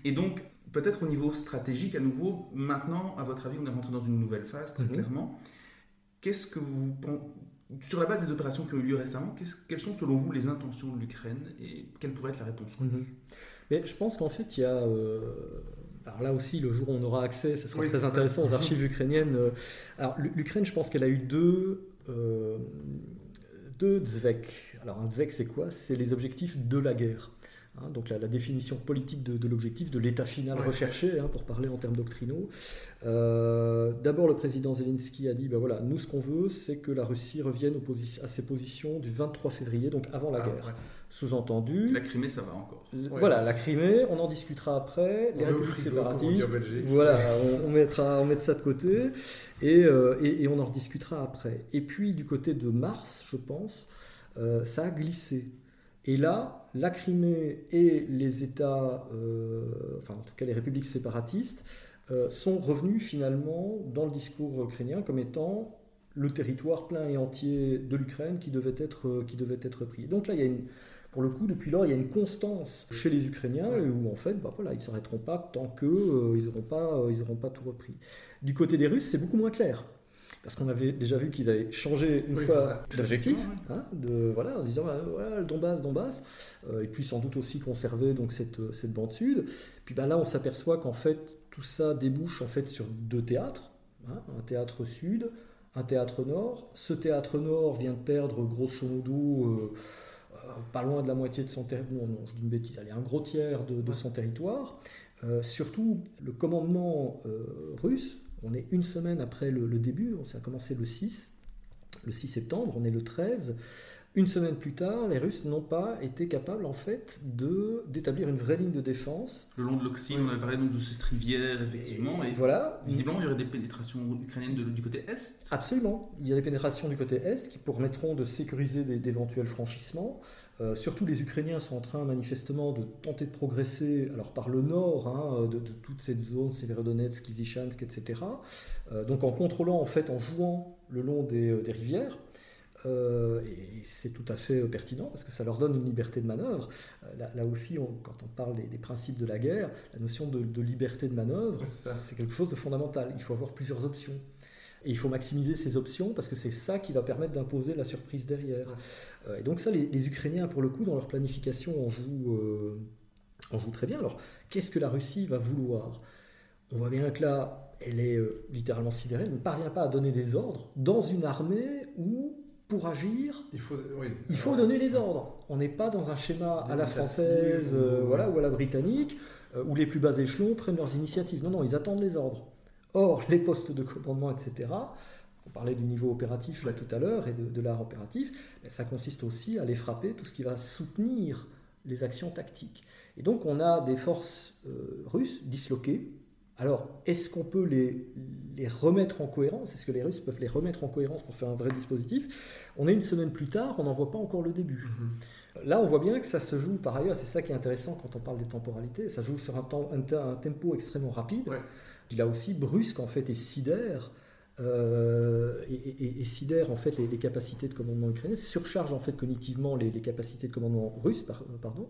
Speaker 1: Et donc, peut-être au niveau stratégique, à nouveau, maintenant, à votre avis, on est rentré dans une nouvelle phase, très
Speaker 3: Mhm.
Speaker 1: clairement. Qu'est-ce que vous sur la base des opérations qui ont eu lieu récemment, quelles sont selon vous les intentions de l'Ukraine et quelle pourrait être la réponse
Speaker 3: Mhm. Mais je pense qu'en fait, il y a. euh, alors là aussi, le jour où on aura accès, ce sera
Speaker 2: Oui,
Speaker 3: très
Speaker 2: ça.
Speaker 3: intéressant aux archives ukrainiennes. euh, Alors, l'U- l'Ukraine, je pense qu'elle a eu deux. euh, deux Zvek. Alors, un Zvek, c'est quoi? C'est les objectifs de la guerre. Hein, donc la, la définition politique de, de l'objectif, de l'état final
Speaker 2: Ouais.
Speaker 3: recherché, hein, pour parler en termes doctrinaux. Euh, D'abord, le président Zelensky a dit, ben voilà, nous ce qu'on veut, c'est que la Russie revienne aux à ses positions du 23 février, donc avant la
Speaker 2: Ah,
Speaker 3: guerre.
Speaker 2: ouais.
Speaker 3: Sous-entendu,
Speaker 1: La Crimée, ça va encore.
Speaker 2: Ouais,
Speaker 3: voilà, la. Crimée, on en discutera après. Les
Speaker 2: On au
Speaker 3: républiques séparatistes, voilà, on, on mettra, on met ça de côté et, euh, et, et on en rediscutera après. Et puis du côté de Mars, je pense, euh, ça a glissé. Et là, la Crimée et les États, euh, enfin en tout cas les républiques séparatistes, euh, sont revenus finalement dans le discours ukrainien comme étant le territoire plein et entier de l'Ukraine qui devait être euh, qui devait être pris. Donc là, il y a une pour le coup, depuis lors, il y a une constance chez les Ukrainiens où en fait, bah voilà, ils ne s'arrêteront pas tant que euh, ils n'auront pas, ils auront pas tout repris. Du côté des Russes, c'est beaucoup moins clair. Parce qu'on avait déjà vu qu'ils avaient changé une
Speaker 2: Oui,
Speaker 3: fois d'objectif,
Speaker 1: Ouais,
Speaker 3: hein, de, voilà, en disant bah, voilà, le Donbass, Donbass, euh, et puis sans doute aussi conserver donc, cette, euh, cette bande sud. Puis bah, là, on s'aperçoit qu'en fait, tout ça débouche en fait sur deux théâtres, hein, un théâtre sud, un théâtre nord. Ce théâtre nord vient de perdre grosso modo euh, euh, pas loin de la moitié de son territoire, non, non, je dis une bêtise, allez, un gros tiers de, de son territoire. Surtout, le commandement russe, on est une semaine après le, début, ça a commencé le 6, le 6 septembre, on est le 13. Une semaine plus tard, les Russes n'ont pas été capables en fait de d'établir une vraie ligne de défense.
Speaker 1: Le long de l'Oxy, on avait parlé donc de cette rivière, effectivement, et,
Speaker 3: voilà.
Speaker 1: visiblement, il y aurait des pénétrations ukrainiennes de- du côté est.
Speaker 3: Absolument. Il y a les pénétrations du côté est qui permettront de sécuriser des- d'éventuels franchissements. Euh, surtout, les Ukrainiens sont en train manifestement de tenter de progresser alors par le nord hein, de, de toute cette zone, Severodonetsk, Lysychansk, etc. Euh, donc en contrôlant, en fait, en jouant le long des, euh, des rivières. Euh, et c'est tout à fait euh, pertinent parce que ça leur donne une liberté de manœuvre. Euh, là, là aussi, on- quand on parle des, des principes de la guerre, la notion de, de liberté de manœuvre,
Speaker 2: c'est
Speaker 3: quelque chose de fondamental. Il faut avoir plusieurs options. Et il faut maximiser ces options parce que c'est ça qui va permettre d'imposer la surprise derrière. et donc ça, les, Ukrainiens, pour le coup, dans leur planification, en jouent, en jouent très bien. Alors, qu'est-ce que la Russie va vouloir? On voit bien que là, elle est littéralement sidérée, elle ne parvient pas à donner des ordres dans une armée où pour agir,
Speaker 2: il faut,
Speaker 3: il faut donner les ordres. On n'est pas dans un schéma à la française euh, voilà, ou à la britannique, euh, où les plus bas échelons prennent leurs initiatives. Non, non, ils attendent les ordres. Or, les postes de commandement, etc., on parlait du niveau opératif là tout à l'heure et de, l'art opératif, ça consiste aussi à les frapper, tout ce qui va soutenir les actions tactiques. Et donc on a des forces euh, russes disloquées, alors, est-ce qu'on peut les, remettre en cohérence? Est-ce que les Russes peuvent les remettre en cohérence pour faire un vrai dispositif? On est une semaine plus tard, on n'en voit pas encore le début. Mhm. Là, on voit bien que ça se joue par ailleurs, c'est ça qui est intéressant quand on parle des temporalités, ça joue sur un, tempo extrêmement rapide. A aussi brusque en fait et sidère. Euh, et, sidère en fait les, capacités de commandement ukrainien, surcharge en fait cognitivement les, capacités de commandement russe, pardon,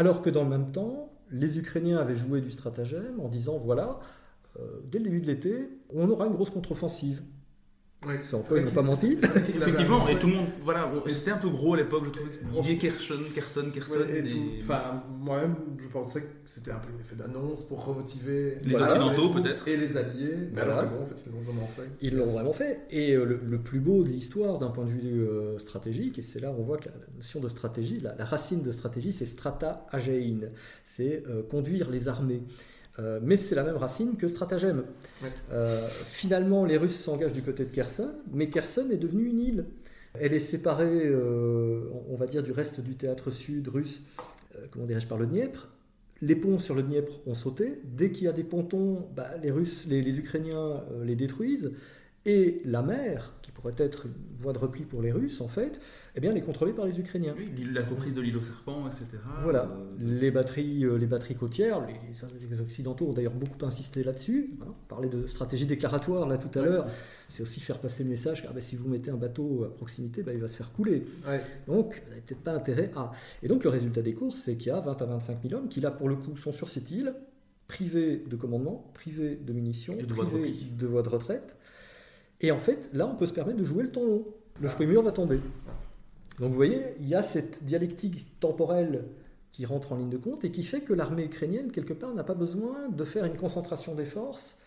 Speaker 3: alors que dans le même temps, les Ukrainiens avaient joué du stratagème en disant voilà, euh, dès le début de l'été, on aura une grosse contre-offensive.
Speaker 1: Oui, ils n'ont pas menti. Effectivement, et tout le monde, voilà, c'était un peu gros à l'époque, je trouvais que c'était Kerson, Kerson, Kerson.
Speaker 2: Enfin, moi-même, je pensais que c'était un peu un effet d'annonce pour remotiver
Speaker 1: les Occidentaux peut-être.
Speaker 2: Et les Alliés. Mais alors bon, en fait, ils l'ont vraiment fait.
Speaker 3: Ils l'ont vraiment fait. Et euh, le, plus beau de l'histoire d'un point de vue euh, stratégique, et c'est là où on voit que la, notion de stratégie, la, racine de stratégie, c'est strata agein, c'est euh, conduire les armées. Euh, mais c'est la même racine que stratagème. Euh, finalement, les Russes s'engagent du côté de Kherson, mais Kherson est devenue une île. Elle est séparée, euh, on va dire, du reste du théâtre sud russe, comment dirais-je, par le Dniepr. Les ponts sur le Dniepr ont sauté. Dès qu'il y a des pontons, bah, les Russes, les Ukrainiens les détruisent. Et la mer, pourrait être une voie de repli pour les Russes, en fait, eh bien, elle est contrôlée par les Ukrainiens.
Speaker 1: Oui, la reprise de l'île aux serpents, etc.
Speaker 3: Voilà, euh, les, batteries, euh, les batteries côtières, les, Occidentaux ont d'ailleurs beaucoup insisté là-dessus. Hein. On parlait de stratégie déclaratoire là tout à l'heure. C'est aussi faire passer le message car ben, si vous mettez un bateau à proximité, ben, il va se faire couler. Donc, vous n'avez peut-être pas intérêt à. Et donc, le résultat des courses, c'est qu'il y a 20 à 25 000 hommes qui, là, pour le coup, sont sur cette île, privés de commandement, privés de munitions, de privés de voies de retraite et en fait, là, on peut se permettre de jouer le temps long. Le fruit mûr va tomber. Donc vous voyez, il y a cette dialectique temporelle qui rentre en ligne de compte et qui fait que l'armée ukrainienne, quelque part, n'a pas besoin de faire une concentration des forces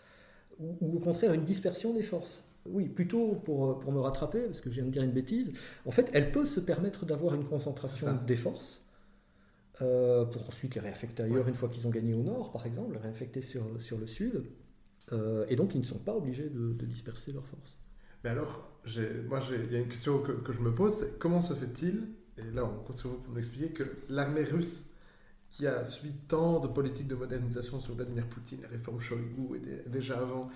Speaker 3: ou, au contraire une dispersion des forces. Oui, plutôt pour, pour, me rattraper, parce que je viens de dire une bêtise, en fait, elle peut se permettre d'avoir une concentration des forces euh, pour ensuite les réaffecter ailleurs une fois qu'ils ont gagné au nord, par exemple, les réaffecter sur, sur le sud. Euh, et donc, ils ne sont pas obligés de, disperser leurs forces.
Speaker 2: Mais alors, moi, il y a une question que, que je me pose, c'est comment se fait-il, et là on compte sur vous pour nous expliquer, que l'armée russe, qui a suivi tant de politiques de modernisation sur Vladimir Poutine, les réformes Shoigu et déjà avant,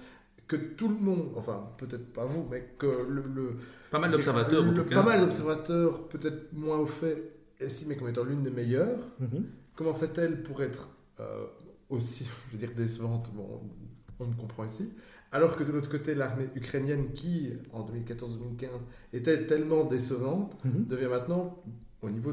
Speaker 2: que tout le monde, enfin peut-être pas vous, mais que le...
Speaker 1: pas mal d'observateurs,
Speaker 2: en tout cas. Pas mal d'observateurs, peut-être moins au fait, estimé comme étant l'une des meilleures. Mhm. Comment fait-elle pour être euh, aussi, je veux dire, décevante? Bon, on me comprend ici. Alors que de l'autre côté, l'armée ukrainienne, qui en 2014-2015 était tellement décevante, mhm. devient maintenant, au niveau,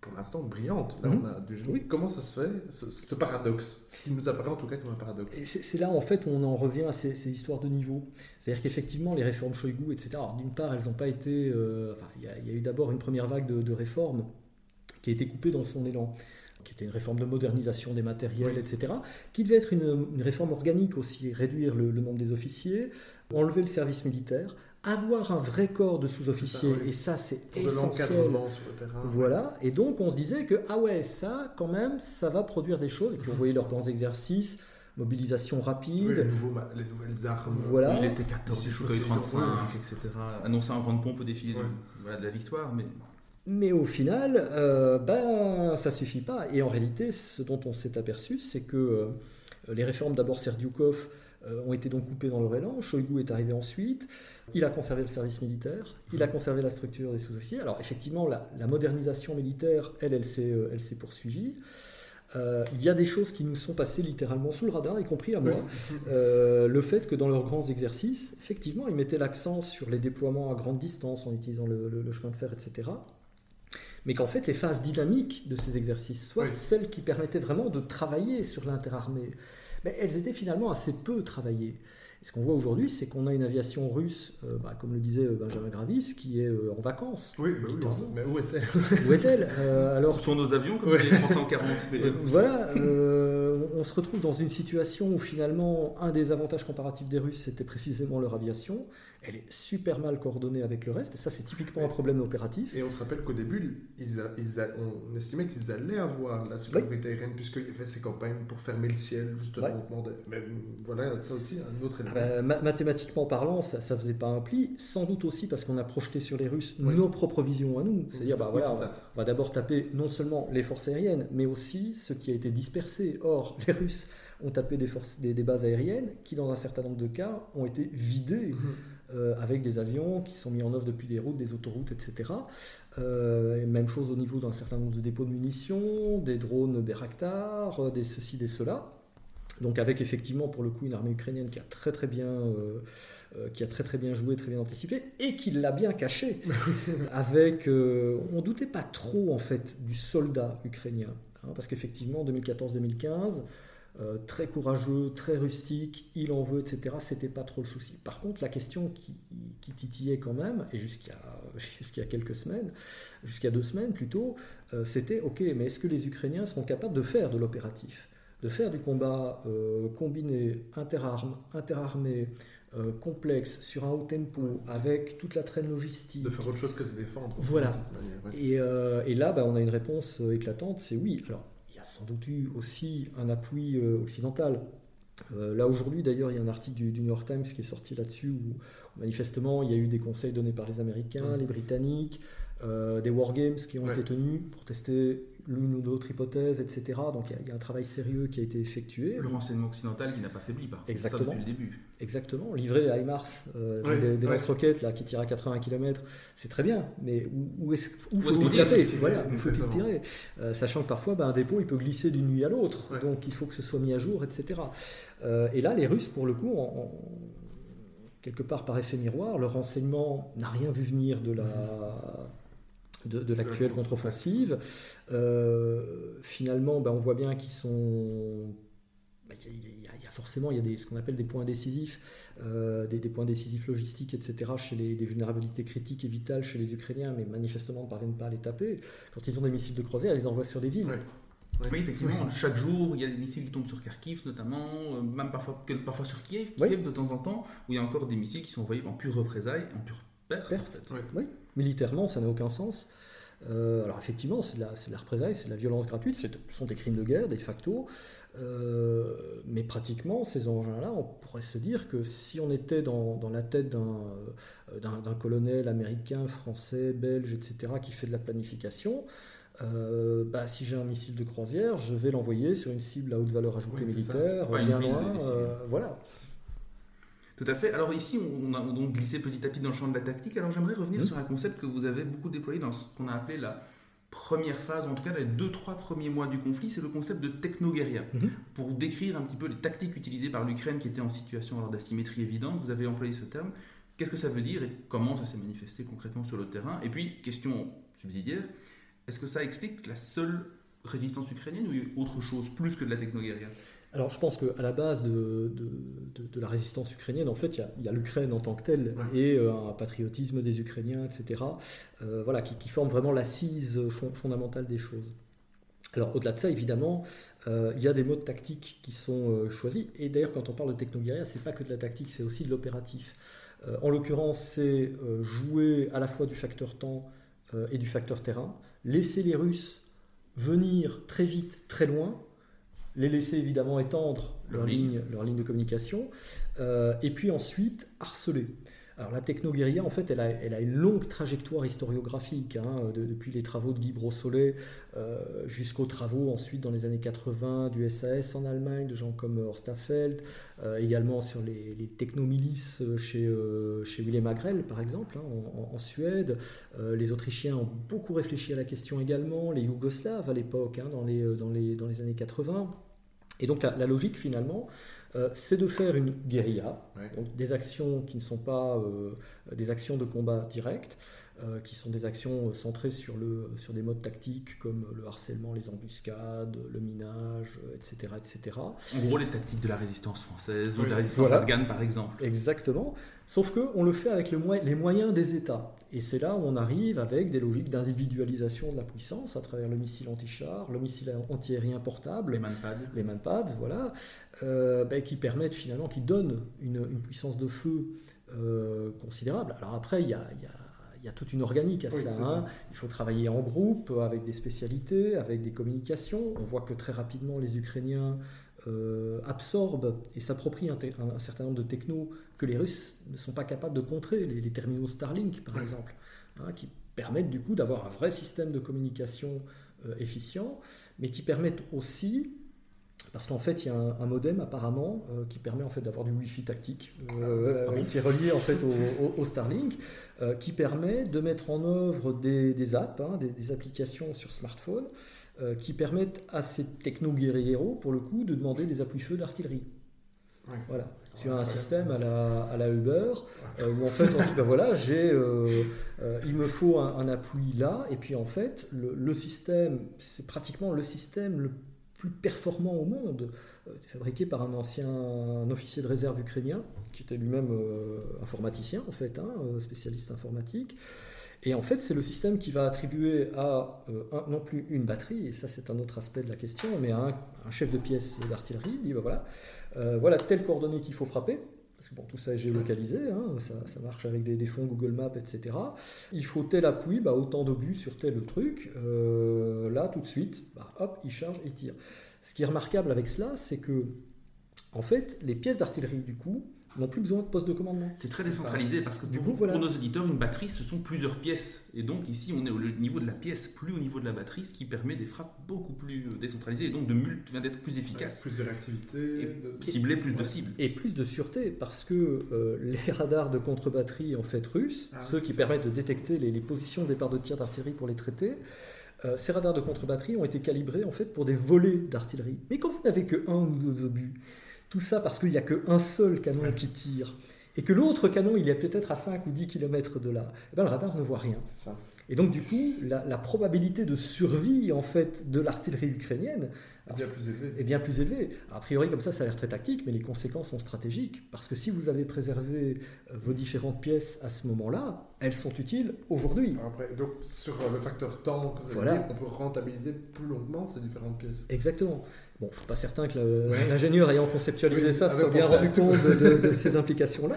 Speaker 2: pour l'instant, brillante. Là, mhm. on a du Oui. Comment ça se fait, ce, paradoxe? Ce qui nous apparaît en tout cas comme un paradoxe.
Speaker 3: C'est là, en fait, où on en revient à ces, histoires de niveau. C'est-à-dire qu'effectivement, les réformes Shoigu, etc., d'une part, elles n'ont pas été. Euh, enfin, il y, a eu d'abord une première vague de, de réformes qui a été coupée dans son élan qui était une réforme de modernisation des matériels, etc., qui devait être une, réforme organique aussi, réduire le, nombre des officiers, enlever le service militaire, avoir un vrai corps de sous-officiers, et ça c'est essentiel.
Speaker 2: sur le terrain.
Speaker 3: Voilà, et donc on se disait que, ah ouais, ça quand même, ça va produire des choses, et puis on voyait leurs grands exercices, mobilisation rapide.
Speaker 2: les, nouvelles armes.
Speaker 3: Voilà.
Speaker 1: Il était 14, 35, etc. Annoncer un grand pompe au défilé de, de la victoire, mais
Speaker 3: mais au final, euh, ben, ça suffit pas. Et en réalité, ce dont on s'est aperçu, c'est que euh, les réformes d'abord Serdyukov euh, ont été donc coupées dans leur élan. Shoigu est arrivé ensuite. Il a conservé le service militaire. Il a conservé la structure des sous-officiers. Alors effectivement, la, modernisation militaire, elle, elle s'est, s'est poursuivie. il y a des choses qui nous sont passées littéralement sous le radar, y compris à moi. le fait que dans leurs grands exercices, effectivement, ils mettaient l'accent sur les déploiements à grande distance en utilisant le, le chemin de fer, etc mais qu'en fait les phases dynamiques de ces exercices, soit celles qui permettaient vraiment de travailler sur l'interarmée, mais elles étaient finalement assez peu travaillées. Et ce qu'on voit aujourd'hui, c'est qu'on a une aviation russe, euh, bah, comme le disait euh, Benjamin Gravis, qui est euh, en vacances.
Speaker 2: Oui, bah mais où est-elle
Speaker 3: Où est-elle
Speaker 1: Alors, sont nos avions, comme les 340
Speaker 3: Voilà, on se retrouve dans une situation où finalement, un des avantages comparatifs des Russes, c'était précisément leur aviation elle est super mal coordonnée avec le reste. Ça, c'est typiquement un problème opératif.
Speaker 2: Et on se rappelle qu'au début, ils on estimait qu'ils allaient avoir la supériorité aérienne, puisqu'ils avaient ces campagnes pour fermer le ciel, justement. Mais voilà, ça aussi, un autre
Speaker 3: ah élément. Ben, mathématiquement parlant, ça ne faisait pas un pli, sans doute aussi parce qu'on a projeté sur les Russes nos propres visions à nous. C'est-à-dire, bah, voilà, on va d'abord taper non seulement les forces aériennes, mais aussi ce qui a été dispersé. Or, les Russes ont tapé des, forces, des, bases aériennes qui, dans un certain nombre de cas, ont été vidées. Mhm. Euh, avec des avions qui sont mis en œuvre depuis des routes, des autoroutes, etc. Euh, même chose au niveau d'un certain nombre de dépôts de munitions, des drones Beraktar, euh, des ceci, des cela. Donc avec effectivement pour le coup une armée ukrainienne qui a très très bien, qui a très très bien joué, très bien anticipé et qui l'a bien caché. avec, on doutait pas trop en fait du soldat ukrainien, hein, parce qu'effectivement en 2014-2015 euh, très courageux, très rustique, il en veut, etc. C'était pas trop le souci. Par contre, la question qui, titillait quand même, et jusqu'à jusqu'à quelques semaines, jusqu'à deux semaines plutôt, euh, c'était ok, mais est-ce que les Ukrainiens seront capables de faire de l'opératif, de faire du combat euh, combiné, interarmes, interarmé, complexe, sur un haut tempo, avec toute la traîne logistique.
Speaker 2: De faire autre chose que se défendre.
Speaker 3: Voilà. et, et, là, bah, on a une réponse éclatante, c'est oui. Alors, sans doute eu aussi un appui euh, occidental. Euh, là aujourd'hui d'ailleurs il y a un article du, New York Times qui est sorti là-dessus où, manifestement il y a eu des conseils donnés par les Américains, les Britanniques, euh, des wargames qui ont été tenus pour tester l'une ou l'autre hypothèse, etc. Donc il y, a un travail sérieux qui a été effectué.
Speaker 1: Le renseignement occidental qui n'a pas faibli par
Speaker 3: Exactement.
Speaker 1: Ça, depuis le début.
Speaker 3: Exactement. Livrer à HIMARS, euh, des, lance-roquettes là, qui tirent à 80 km, c'est très bien, mais où, est-ce où faut-il taper Voilà, où faut-il tirer euh, Sachant que parfois, ben, un dépôt, il peut glisser d'une nuit à l'autre, donc il faut que ce soit mis à jour, etc. Euh, et là, les Russes, pour le coup, quelque part par effet miroir, le renseignement n'a rien vu venir de la de, l'actuelle contre-offensive. Euh, finalement, ben, on voit bien qu'ils sont. Ben, il y, a forcément il y a des, ce qu'on appelle des points décisifs, euh, des, points décisifs logistiques, etc., chez les, des vulnérabilités critiques et vitales chez les Ukrainiens, mais manifestement ne parviennent pas à les taper. Quand ils ont des missiles de croisière, ils les envoient sur des villes.
Speaker 1: Oui, effectivement, chaque jour, il y a des missiles qui tombent sur Kharkiv notamment, euh, même parfois, parfois sur Kiev, Kiev de temps en temps, où il y a encore des missiles qui sont envoyés en pure représailles, en pure perte.
Speaker 3: Oui. Militairement, ça n'a aucun sens. Euh, alors effectivement, c'est de, la, de la représaille, c'est de la violence gratuite, ce sont des crimes de guerre, de facto. Euh, mais pratiquement, ces engins-là, on pourrait se dire que si on était dans, dans la tête euh, d'un colonel américain, français, belge, etc., qui fait de la planification, bah, si j'ai un missile de croisière, je vais l'envoyer sur une cible à haute valeur ajoutée militaire, bien loin. voilà.
Speaker 1: Tout à fait. Alors ici, on a donc glissé petit à petit dans le champ de la tactique. Alors j'aimerais revenir mmh. sur un concept que vous avez beaucoup déployé dans ce qu'on a appelé la première phase, en tout cas les deux, trois premiers mois du conflit, c'est le concept de technoguerilla. Mmh. Pour décrire un petit peu les tactiques utilisées par l'Ukraine qui était en situation d'asymétrie évidente, vous avez employé ce terme. Qu'est-ce que ça veut dire et comment ça s'est manifesté concrètement sur le terrain? Et puis, question subsidiaire, est-ce que ça explique la seule résistance ukrainienne ou autre chose plus que de la technoguerilla?
Speaker 3: Alors je pense qu'à la base de, de, la résistance ukrainienne, en fait, il y a, l'Ukraine en tant que telle et euh, un patriotisme des Ukrainiens, etc., euh, voilà, qui, qui forment vraiment l'assise fondamentale des choses. Alors au-delà de ça, évidemment, euh, il y a des modes tactiques qui sont choisis. Et d'ailleurs, quand on parle de technoguerilla, c'est pas que de la tactique, c'est aussi de l'opératif. en l'occurrence, c'est jouer à la fois du facteur temps et du facteur terrain, laisser les Russes venir très vite, très loin, les laisser évidemment étendre leur, ligne, leur ligne de communication, euh, et puis ensuite harceler. Alors la technoguérilla, en fait, elle a, une longue trajectoire historiographique, hein, depuis les travaux de Guy Brossolet euh, jusqu'aux travaux ensuite dans les années 80 du SAS en Allemagne, de gens comme Horstafeld, euh, également sur les, les technomilices chez, euh, chez Willem Agrel, par exemple, hein, en, Suède. les Autrichiens ont beaucoup réfléchi à la question également, les Yougoslaves à l'époque, hein, dans, les, dans, les, dans les années 80. Et donc la, logique finalement, c'est de faire une guérilla, donc des actions qui ne sont pas des actions de combat direct, euh, qui sont des actions centrées sur, le, sur des modes tactiques comme le harcèlement, les embuscades, le minage, etc. etc. En
Speaker 1: gros, les tactiques de la résistance française ou de la résistance afghane, par exemple.
Speaker 3: Exactement. Sauf qu'on le fait avec les moyens des États. Et c'est là où on arrive avec des logiques d'individualisation de la puissance à travers le missile anti-char, le missile antiaérien portable,
Speaker 1: les manpads,
Speaker 3: les manpads voilà, euh, ben, qui permettent finalement, qui donnent une, puissance de feu euh, considérable. Alors après, il y a y a toute une organique à cela. Hein. Il faut travailler en groupe, avec des spécialités, avec des communications. On voit que très rapidement, les Ukrainiens euh, absorbent et s'approprient un, certain nombre de technos que les Russes ne sont pas capables de contrer, les, terminaux Starlink par exemple, hein, qui permettent du coup d'avoir un vrai système de communication euh, efficient, mais qui permettent aussi parce qu'en fait, il y a un, modem apparemment euh, qui permet en fait d'avoir du Wi-Fi tactique, euh, ah qui est relié en fait au, Starlink, euh, qui permet de mettre en œuvre des, apps, hein, des, applications sur smartphone, qui permettent à ces techno-guerrieros, pour le coup, de demander des appuis-feu d'artillerie. voilà. Sur un système à la, à la Uber, où en fait on dit ben voilà, j'ai, il me faut un, appui là, et puis en fait le, le système, c'est pratiquement le système le plus performant au monde, euh, fabriqué par un ancien officier de réserve ukrainien, qui était lui-même euh, informaticien, en fait, hein, euh, spécialiste informatique. Et en fait, c'est le système qui va attribuer à, non plus une batterie, et ça c'est un autre aspect de la question, mais à un, chef de pièce d'artillerie, il dit, ben voilà, voilà telle coordonnée qu'il faut frapper, parce que bon, tout ça est géolocalisé, hein, ça, marche avec des, fonds Google Maps, etc. Il faut tel appui, bah, autant d'obus sur tel truc, euh, là tout de suite, bah, hop, il charge, il tire. Ce qui est remarquable avec cela, c'est que, en fait, les pièces d'artillerie, du coup, n'ont plus besoin de poste de commandement.
Speaker 1: C'est très décentralisé parce que pour, pour, nos éditeurs, une batterie, ce sont plusieurs pièces. Et donc ici, on est au niveau de la pièce, plus au niveau de la batterie, ce qui permet des frappes beaucoup plus euh, décentralisées et donc d'être plus efficaces.
Speaker 2: plus de réactivité.
Speaker 1: Cibler plus de cibles.
Speaker 3: Et plus de sûreté parce que euh, les radars de contre-batterie en fait russes, ah ceux qui permettent de détecter les, positions de départ de tir d'artillerie pour les traiter, euh, ces radars de contre-batterie ont été calibrés en fait pour des volets d'artillerie. Mais quand vous n'avez que un ou deux obus, tout ça parce qu'il n'y a qu'un seul canon qui tire. Et que l'autre canon, il est peut-être à 5 ou 10 km de là. Et eh ben, le radar ne voit rien. Ça. Et donc, du coup, la, probabilité de survie en fait, de l'artillerie ukrainienne
Speaker 2: est bien plus élevée.
Speaker 3: Est bien plus élevée. A priori, comme ça, ça a l'air très tactique, mais les conséquences sont stratégiques. Parce que si vous avez préservé euh, vos différentes pièces à ce moment-là, elles sont utiles aujourd'hui.
Speaker 2: Donc, sur euh, le facteur temps, voilà. on peut rentabiliser plus longuement ces différentes pièces.
Speaker 3: Exactement. Bon, je ne suis pas certain que l'ingénieur ayant conceptualisé ça soit bien rendu compte de, ces implications-là.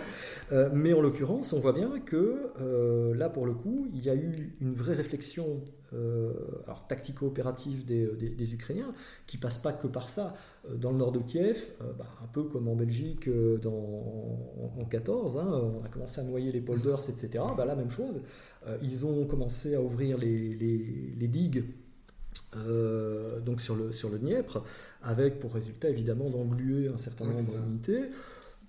Speaker 3: Euh, mais en l'occurrence, on voit bien que euh, là, pour le coup, il y a eu une vraie réflexion euh, tactico-opérative des, Ukrainiens qui passe pas que par ça. Dans le nord de Kiev, bah, un peu comme en Belgique dans, en, 14, hein, on a commencé à noyer les polders, etc. Bah, la même chose. ils ont commencé à ouvrir les, les digues euh, donc sur le, sur le Dniepr, avec pour résultat évidemment d'engluer un certain nombre d'unités.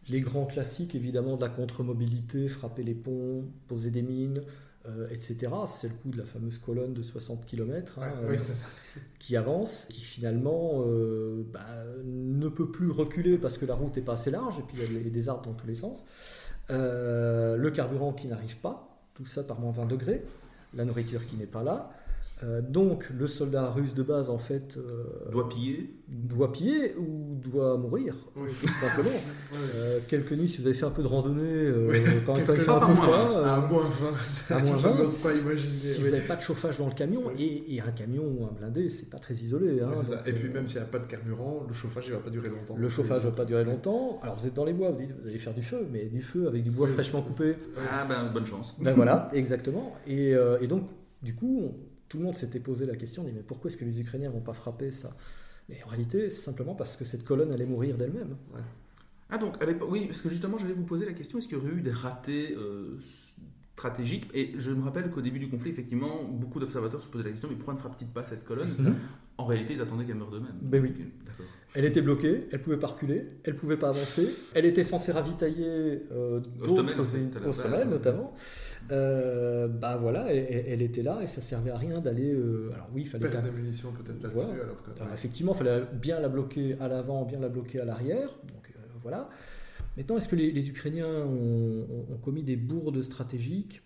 Speaker 3: Les grands classiques évidemment de la contre-mobilité, frapper les ponts, poser des mines, euh, etc. C'est le coup de la fameuse colonne de 60 km hein, euh, qui avance, qui finalement bah, ne peut plus reculer parce que la route n'est pas assez large et puis il y a des arbres dans tous les sens. le carburant qui n'arrive pas, tout ça par moins 20 degrés, la nourriture qui n'est pas là. Euh, donc le soldat russe de base en fait
Speaker 1: euh, doit piller.
Speaker 3: doit piller ou doit mourir tout simplement. Euh, quelques nuits si vous avez fait un peu de randonnée quand, il fait un peu froid
Speaker 2: à moins
Speaker 3: 20 à moins 20 pas imaginer, si vous n'avez pas de chauffage dans le camion et, un camion ou un blindé c'est pas très isolé hein,
Speaker 2: et puis même s'il n'y a pas de carburant le chauffage il va pas durer longtemps.
Speaker 3: Le chauffage va pas durer longtemps. Alors vous êtes dans les bois vous, dites, vous allez faire du feu mais du feu avec du bois fraîchement coupé.
Speaker 1: Ah ben bonne chance.
Speaker 3: Ben voilà exactement. Et, et donc du coup tout le monde s'était posé la question, dit mais pourquoi est-ce que les Ukrainiens vont pas frapper ça? Mais en réalité, c'est simplement parce que cette colonne allait mourir d'elle-même.
Speaker 1: Ah donc, oui, parce que justement, j'allais vous poser la question, est-ce qu'il y aurait eu des ratés euh, stratégiques? Et je me rappelle qu'au début du conflit, effectivement, beaucoup d'observateurs se posaient la question, mais pourquoi ne frappe-t-il pas cette colonne? En réalité, ils attendaient qu'elle meure d'eux-mêmes.
Speaker 3: Ben oui. Elle était bloquée, elle pouvait pas reculer, elle pouvait pas avancer. Elle était censée ravitailler euh, d'autres
Speaker 1: au sommet,
Speaker 3: notamment. Euh, bah voilà, elle, était là et ça servait à rien d'aller. Euh, alors oui, il fallait.
Speaker 2: Perdre des munitions peut-être là-dessus.
Speaker 3: Alors, effectivement, il fallait bien la bloquer à l'avant, bien la bloquer à l'arrière. Donc voilà. Maintenant, est-ce que les, Ukrainiens ont, ont, commis des bourdes stratégiques?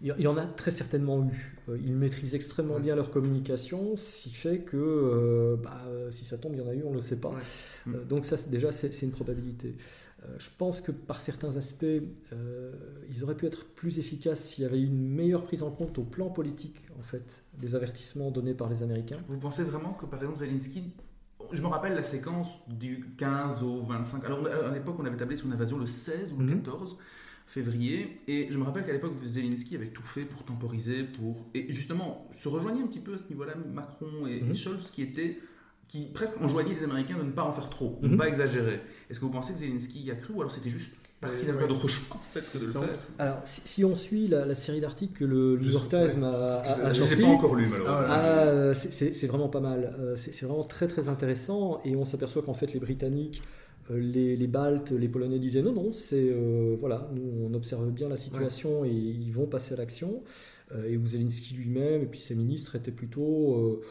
Speaker 3: Il y en a très certainement eu. Euh, ils maîtrisent extrêmement bien leur communication, ce qui fait que euh, bah, si ça tombe, il y en a eu, on ne le sait pas. Euh, donc ça, déjà, c'est une probabilité. je pense que par certains aspects, ils auraient pu être plus efficaces s'il y avait une meilleure prise en compte au plan politique, en fait, des avertissements donnés par les Américains.
Speaker 1: Vous pensez vraiment que, par exemple, Zelensky je me rappelle la séquence du 15 au 25. Alors, à l'époque, on avait tablé sur une invasion le 16 ou le 14. Mhm février. Et je me rappelle qu'à l'époque, Zelensky avait tout fait pour temporiser, pour et justement se rejoignait un petit peu à ce niveau-là Macron et, mhm. Scholz, qui étaient qui presque enjoignaient les Américains de ne pas en faire trop, de ne mhm. pas exagérer. Est-ce que vous pensez que Zelensky y a cru ou alors c'était juste parce qu'il n'avait pas d'autre choix en fait, que de le faire
Speaker 3: Alors, si, on suit la, série d'articles que le New York Times a, a,
Speaker 1: sorti, pas encore lu malheureusement.
Speaker 3: Ah, c'est vraiment pas mal. Euh, c'est vraiment très très intéressant et on s'aperçoit qu'en fait les Britanniques euh, les, Baltes, les Polonais disaient non, non, c'est euh, voilà, nous on observe bien la situation et ils vont passer à l'action. Euh, et Zelensky lui-même et puis ses ministres étaient plutôt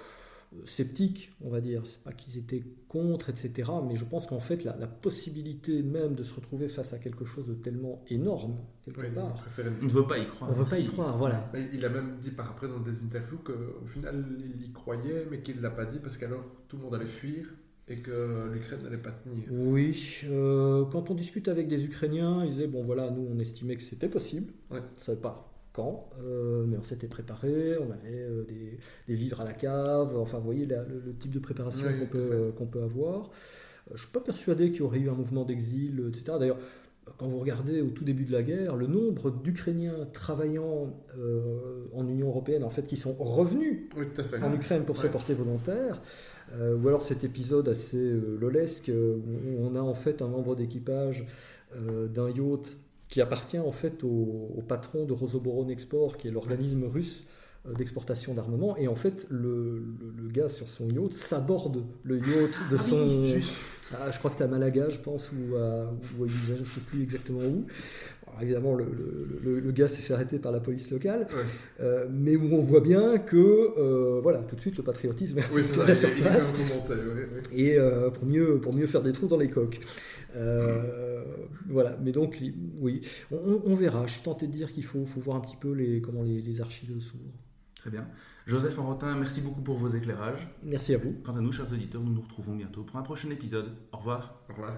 Speaker 3: sceptiques, on va dire. C'est pas qu'ils étaient contre, etc. Mais je pense qu'en fait, la, possibilité même de se retrouver face à quelque chose de tellement énorme, quelque part.
Speaker 1: On ne veut pas y croire.
Speaker 3: On ne veut pas y croire, voilà.
Speaker 2: Il a même dit par après dans des interviews qu'au final, il y croyait, mais qu'il ne l'a pas dit parce qu'alors tout le monde allait fuir et que l'Ukraine n'allait pas tenir.
Speaker 3: Oui, euh, quand on discute avec des Ukrainiens, ils disaient bon voilà, nous on estimait que c'était possible,
Speaker 2: ouais.
Speaker 3: on ne savait pas quand, euh, mais on s'était préparé, on avait euh, des, des, vivres à la cave, enfin vous voyez le, type de préparation qu'on peut, qu'on peut avoir. je ne suis pas persuadé qu'il y aurait eu un mouvement d'exil, etc. D'ailleurs, quand vous regardez au tout début de la guerre, le nombre d'Ukrainiens travaillant en Union européenne, en fait, qui sont revenus en Ukraine pour se porter volontaires, euh, ou alors cet épisode assez euh, lolesque où on a en fait un membre d'équipage euh, d'un yacht qui appartient en fait au, patron de Rosoboron Export, qui est l'organisme russe d'exportation d'armement. Et en fait, le, gars sur son yacht s'aborde le yacht de ah son. Ah, je crois que c'était à Malaga, je pense, ou à, ou à je ne sais plus exactement où évidemment, le, gars s'est fait arrêter par la police locale, euh, mais où on voit bien que, euh, voilà, tout de suite, le patriotisme
Speaker 2: oui, est la surface.
Speaker 3: Et euh, pour, mieux, pour mieux faire des trous dans les coques. voilà, mais donc, oui, on, verra. Je suis tenté de dire qu'il faut, faut, voir un petit peu les, comment les, les archives s'ouvrent.
Speaker 1: Très bien. Joseph Enrotin, merci beaucoup pour vos éclairages.
Speaker 3: Merci à vous.
Speaker 1: Quant à nous, chers auditeurs, nous nous retrouvons bientôt pour un prochain épisode. Au revoir.
Speaker 2: Au revoir.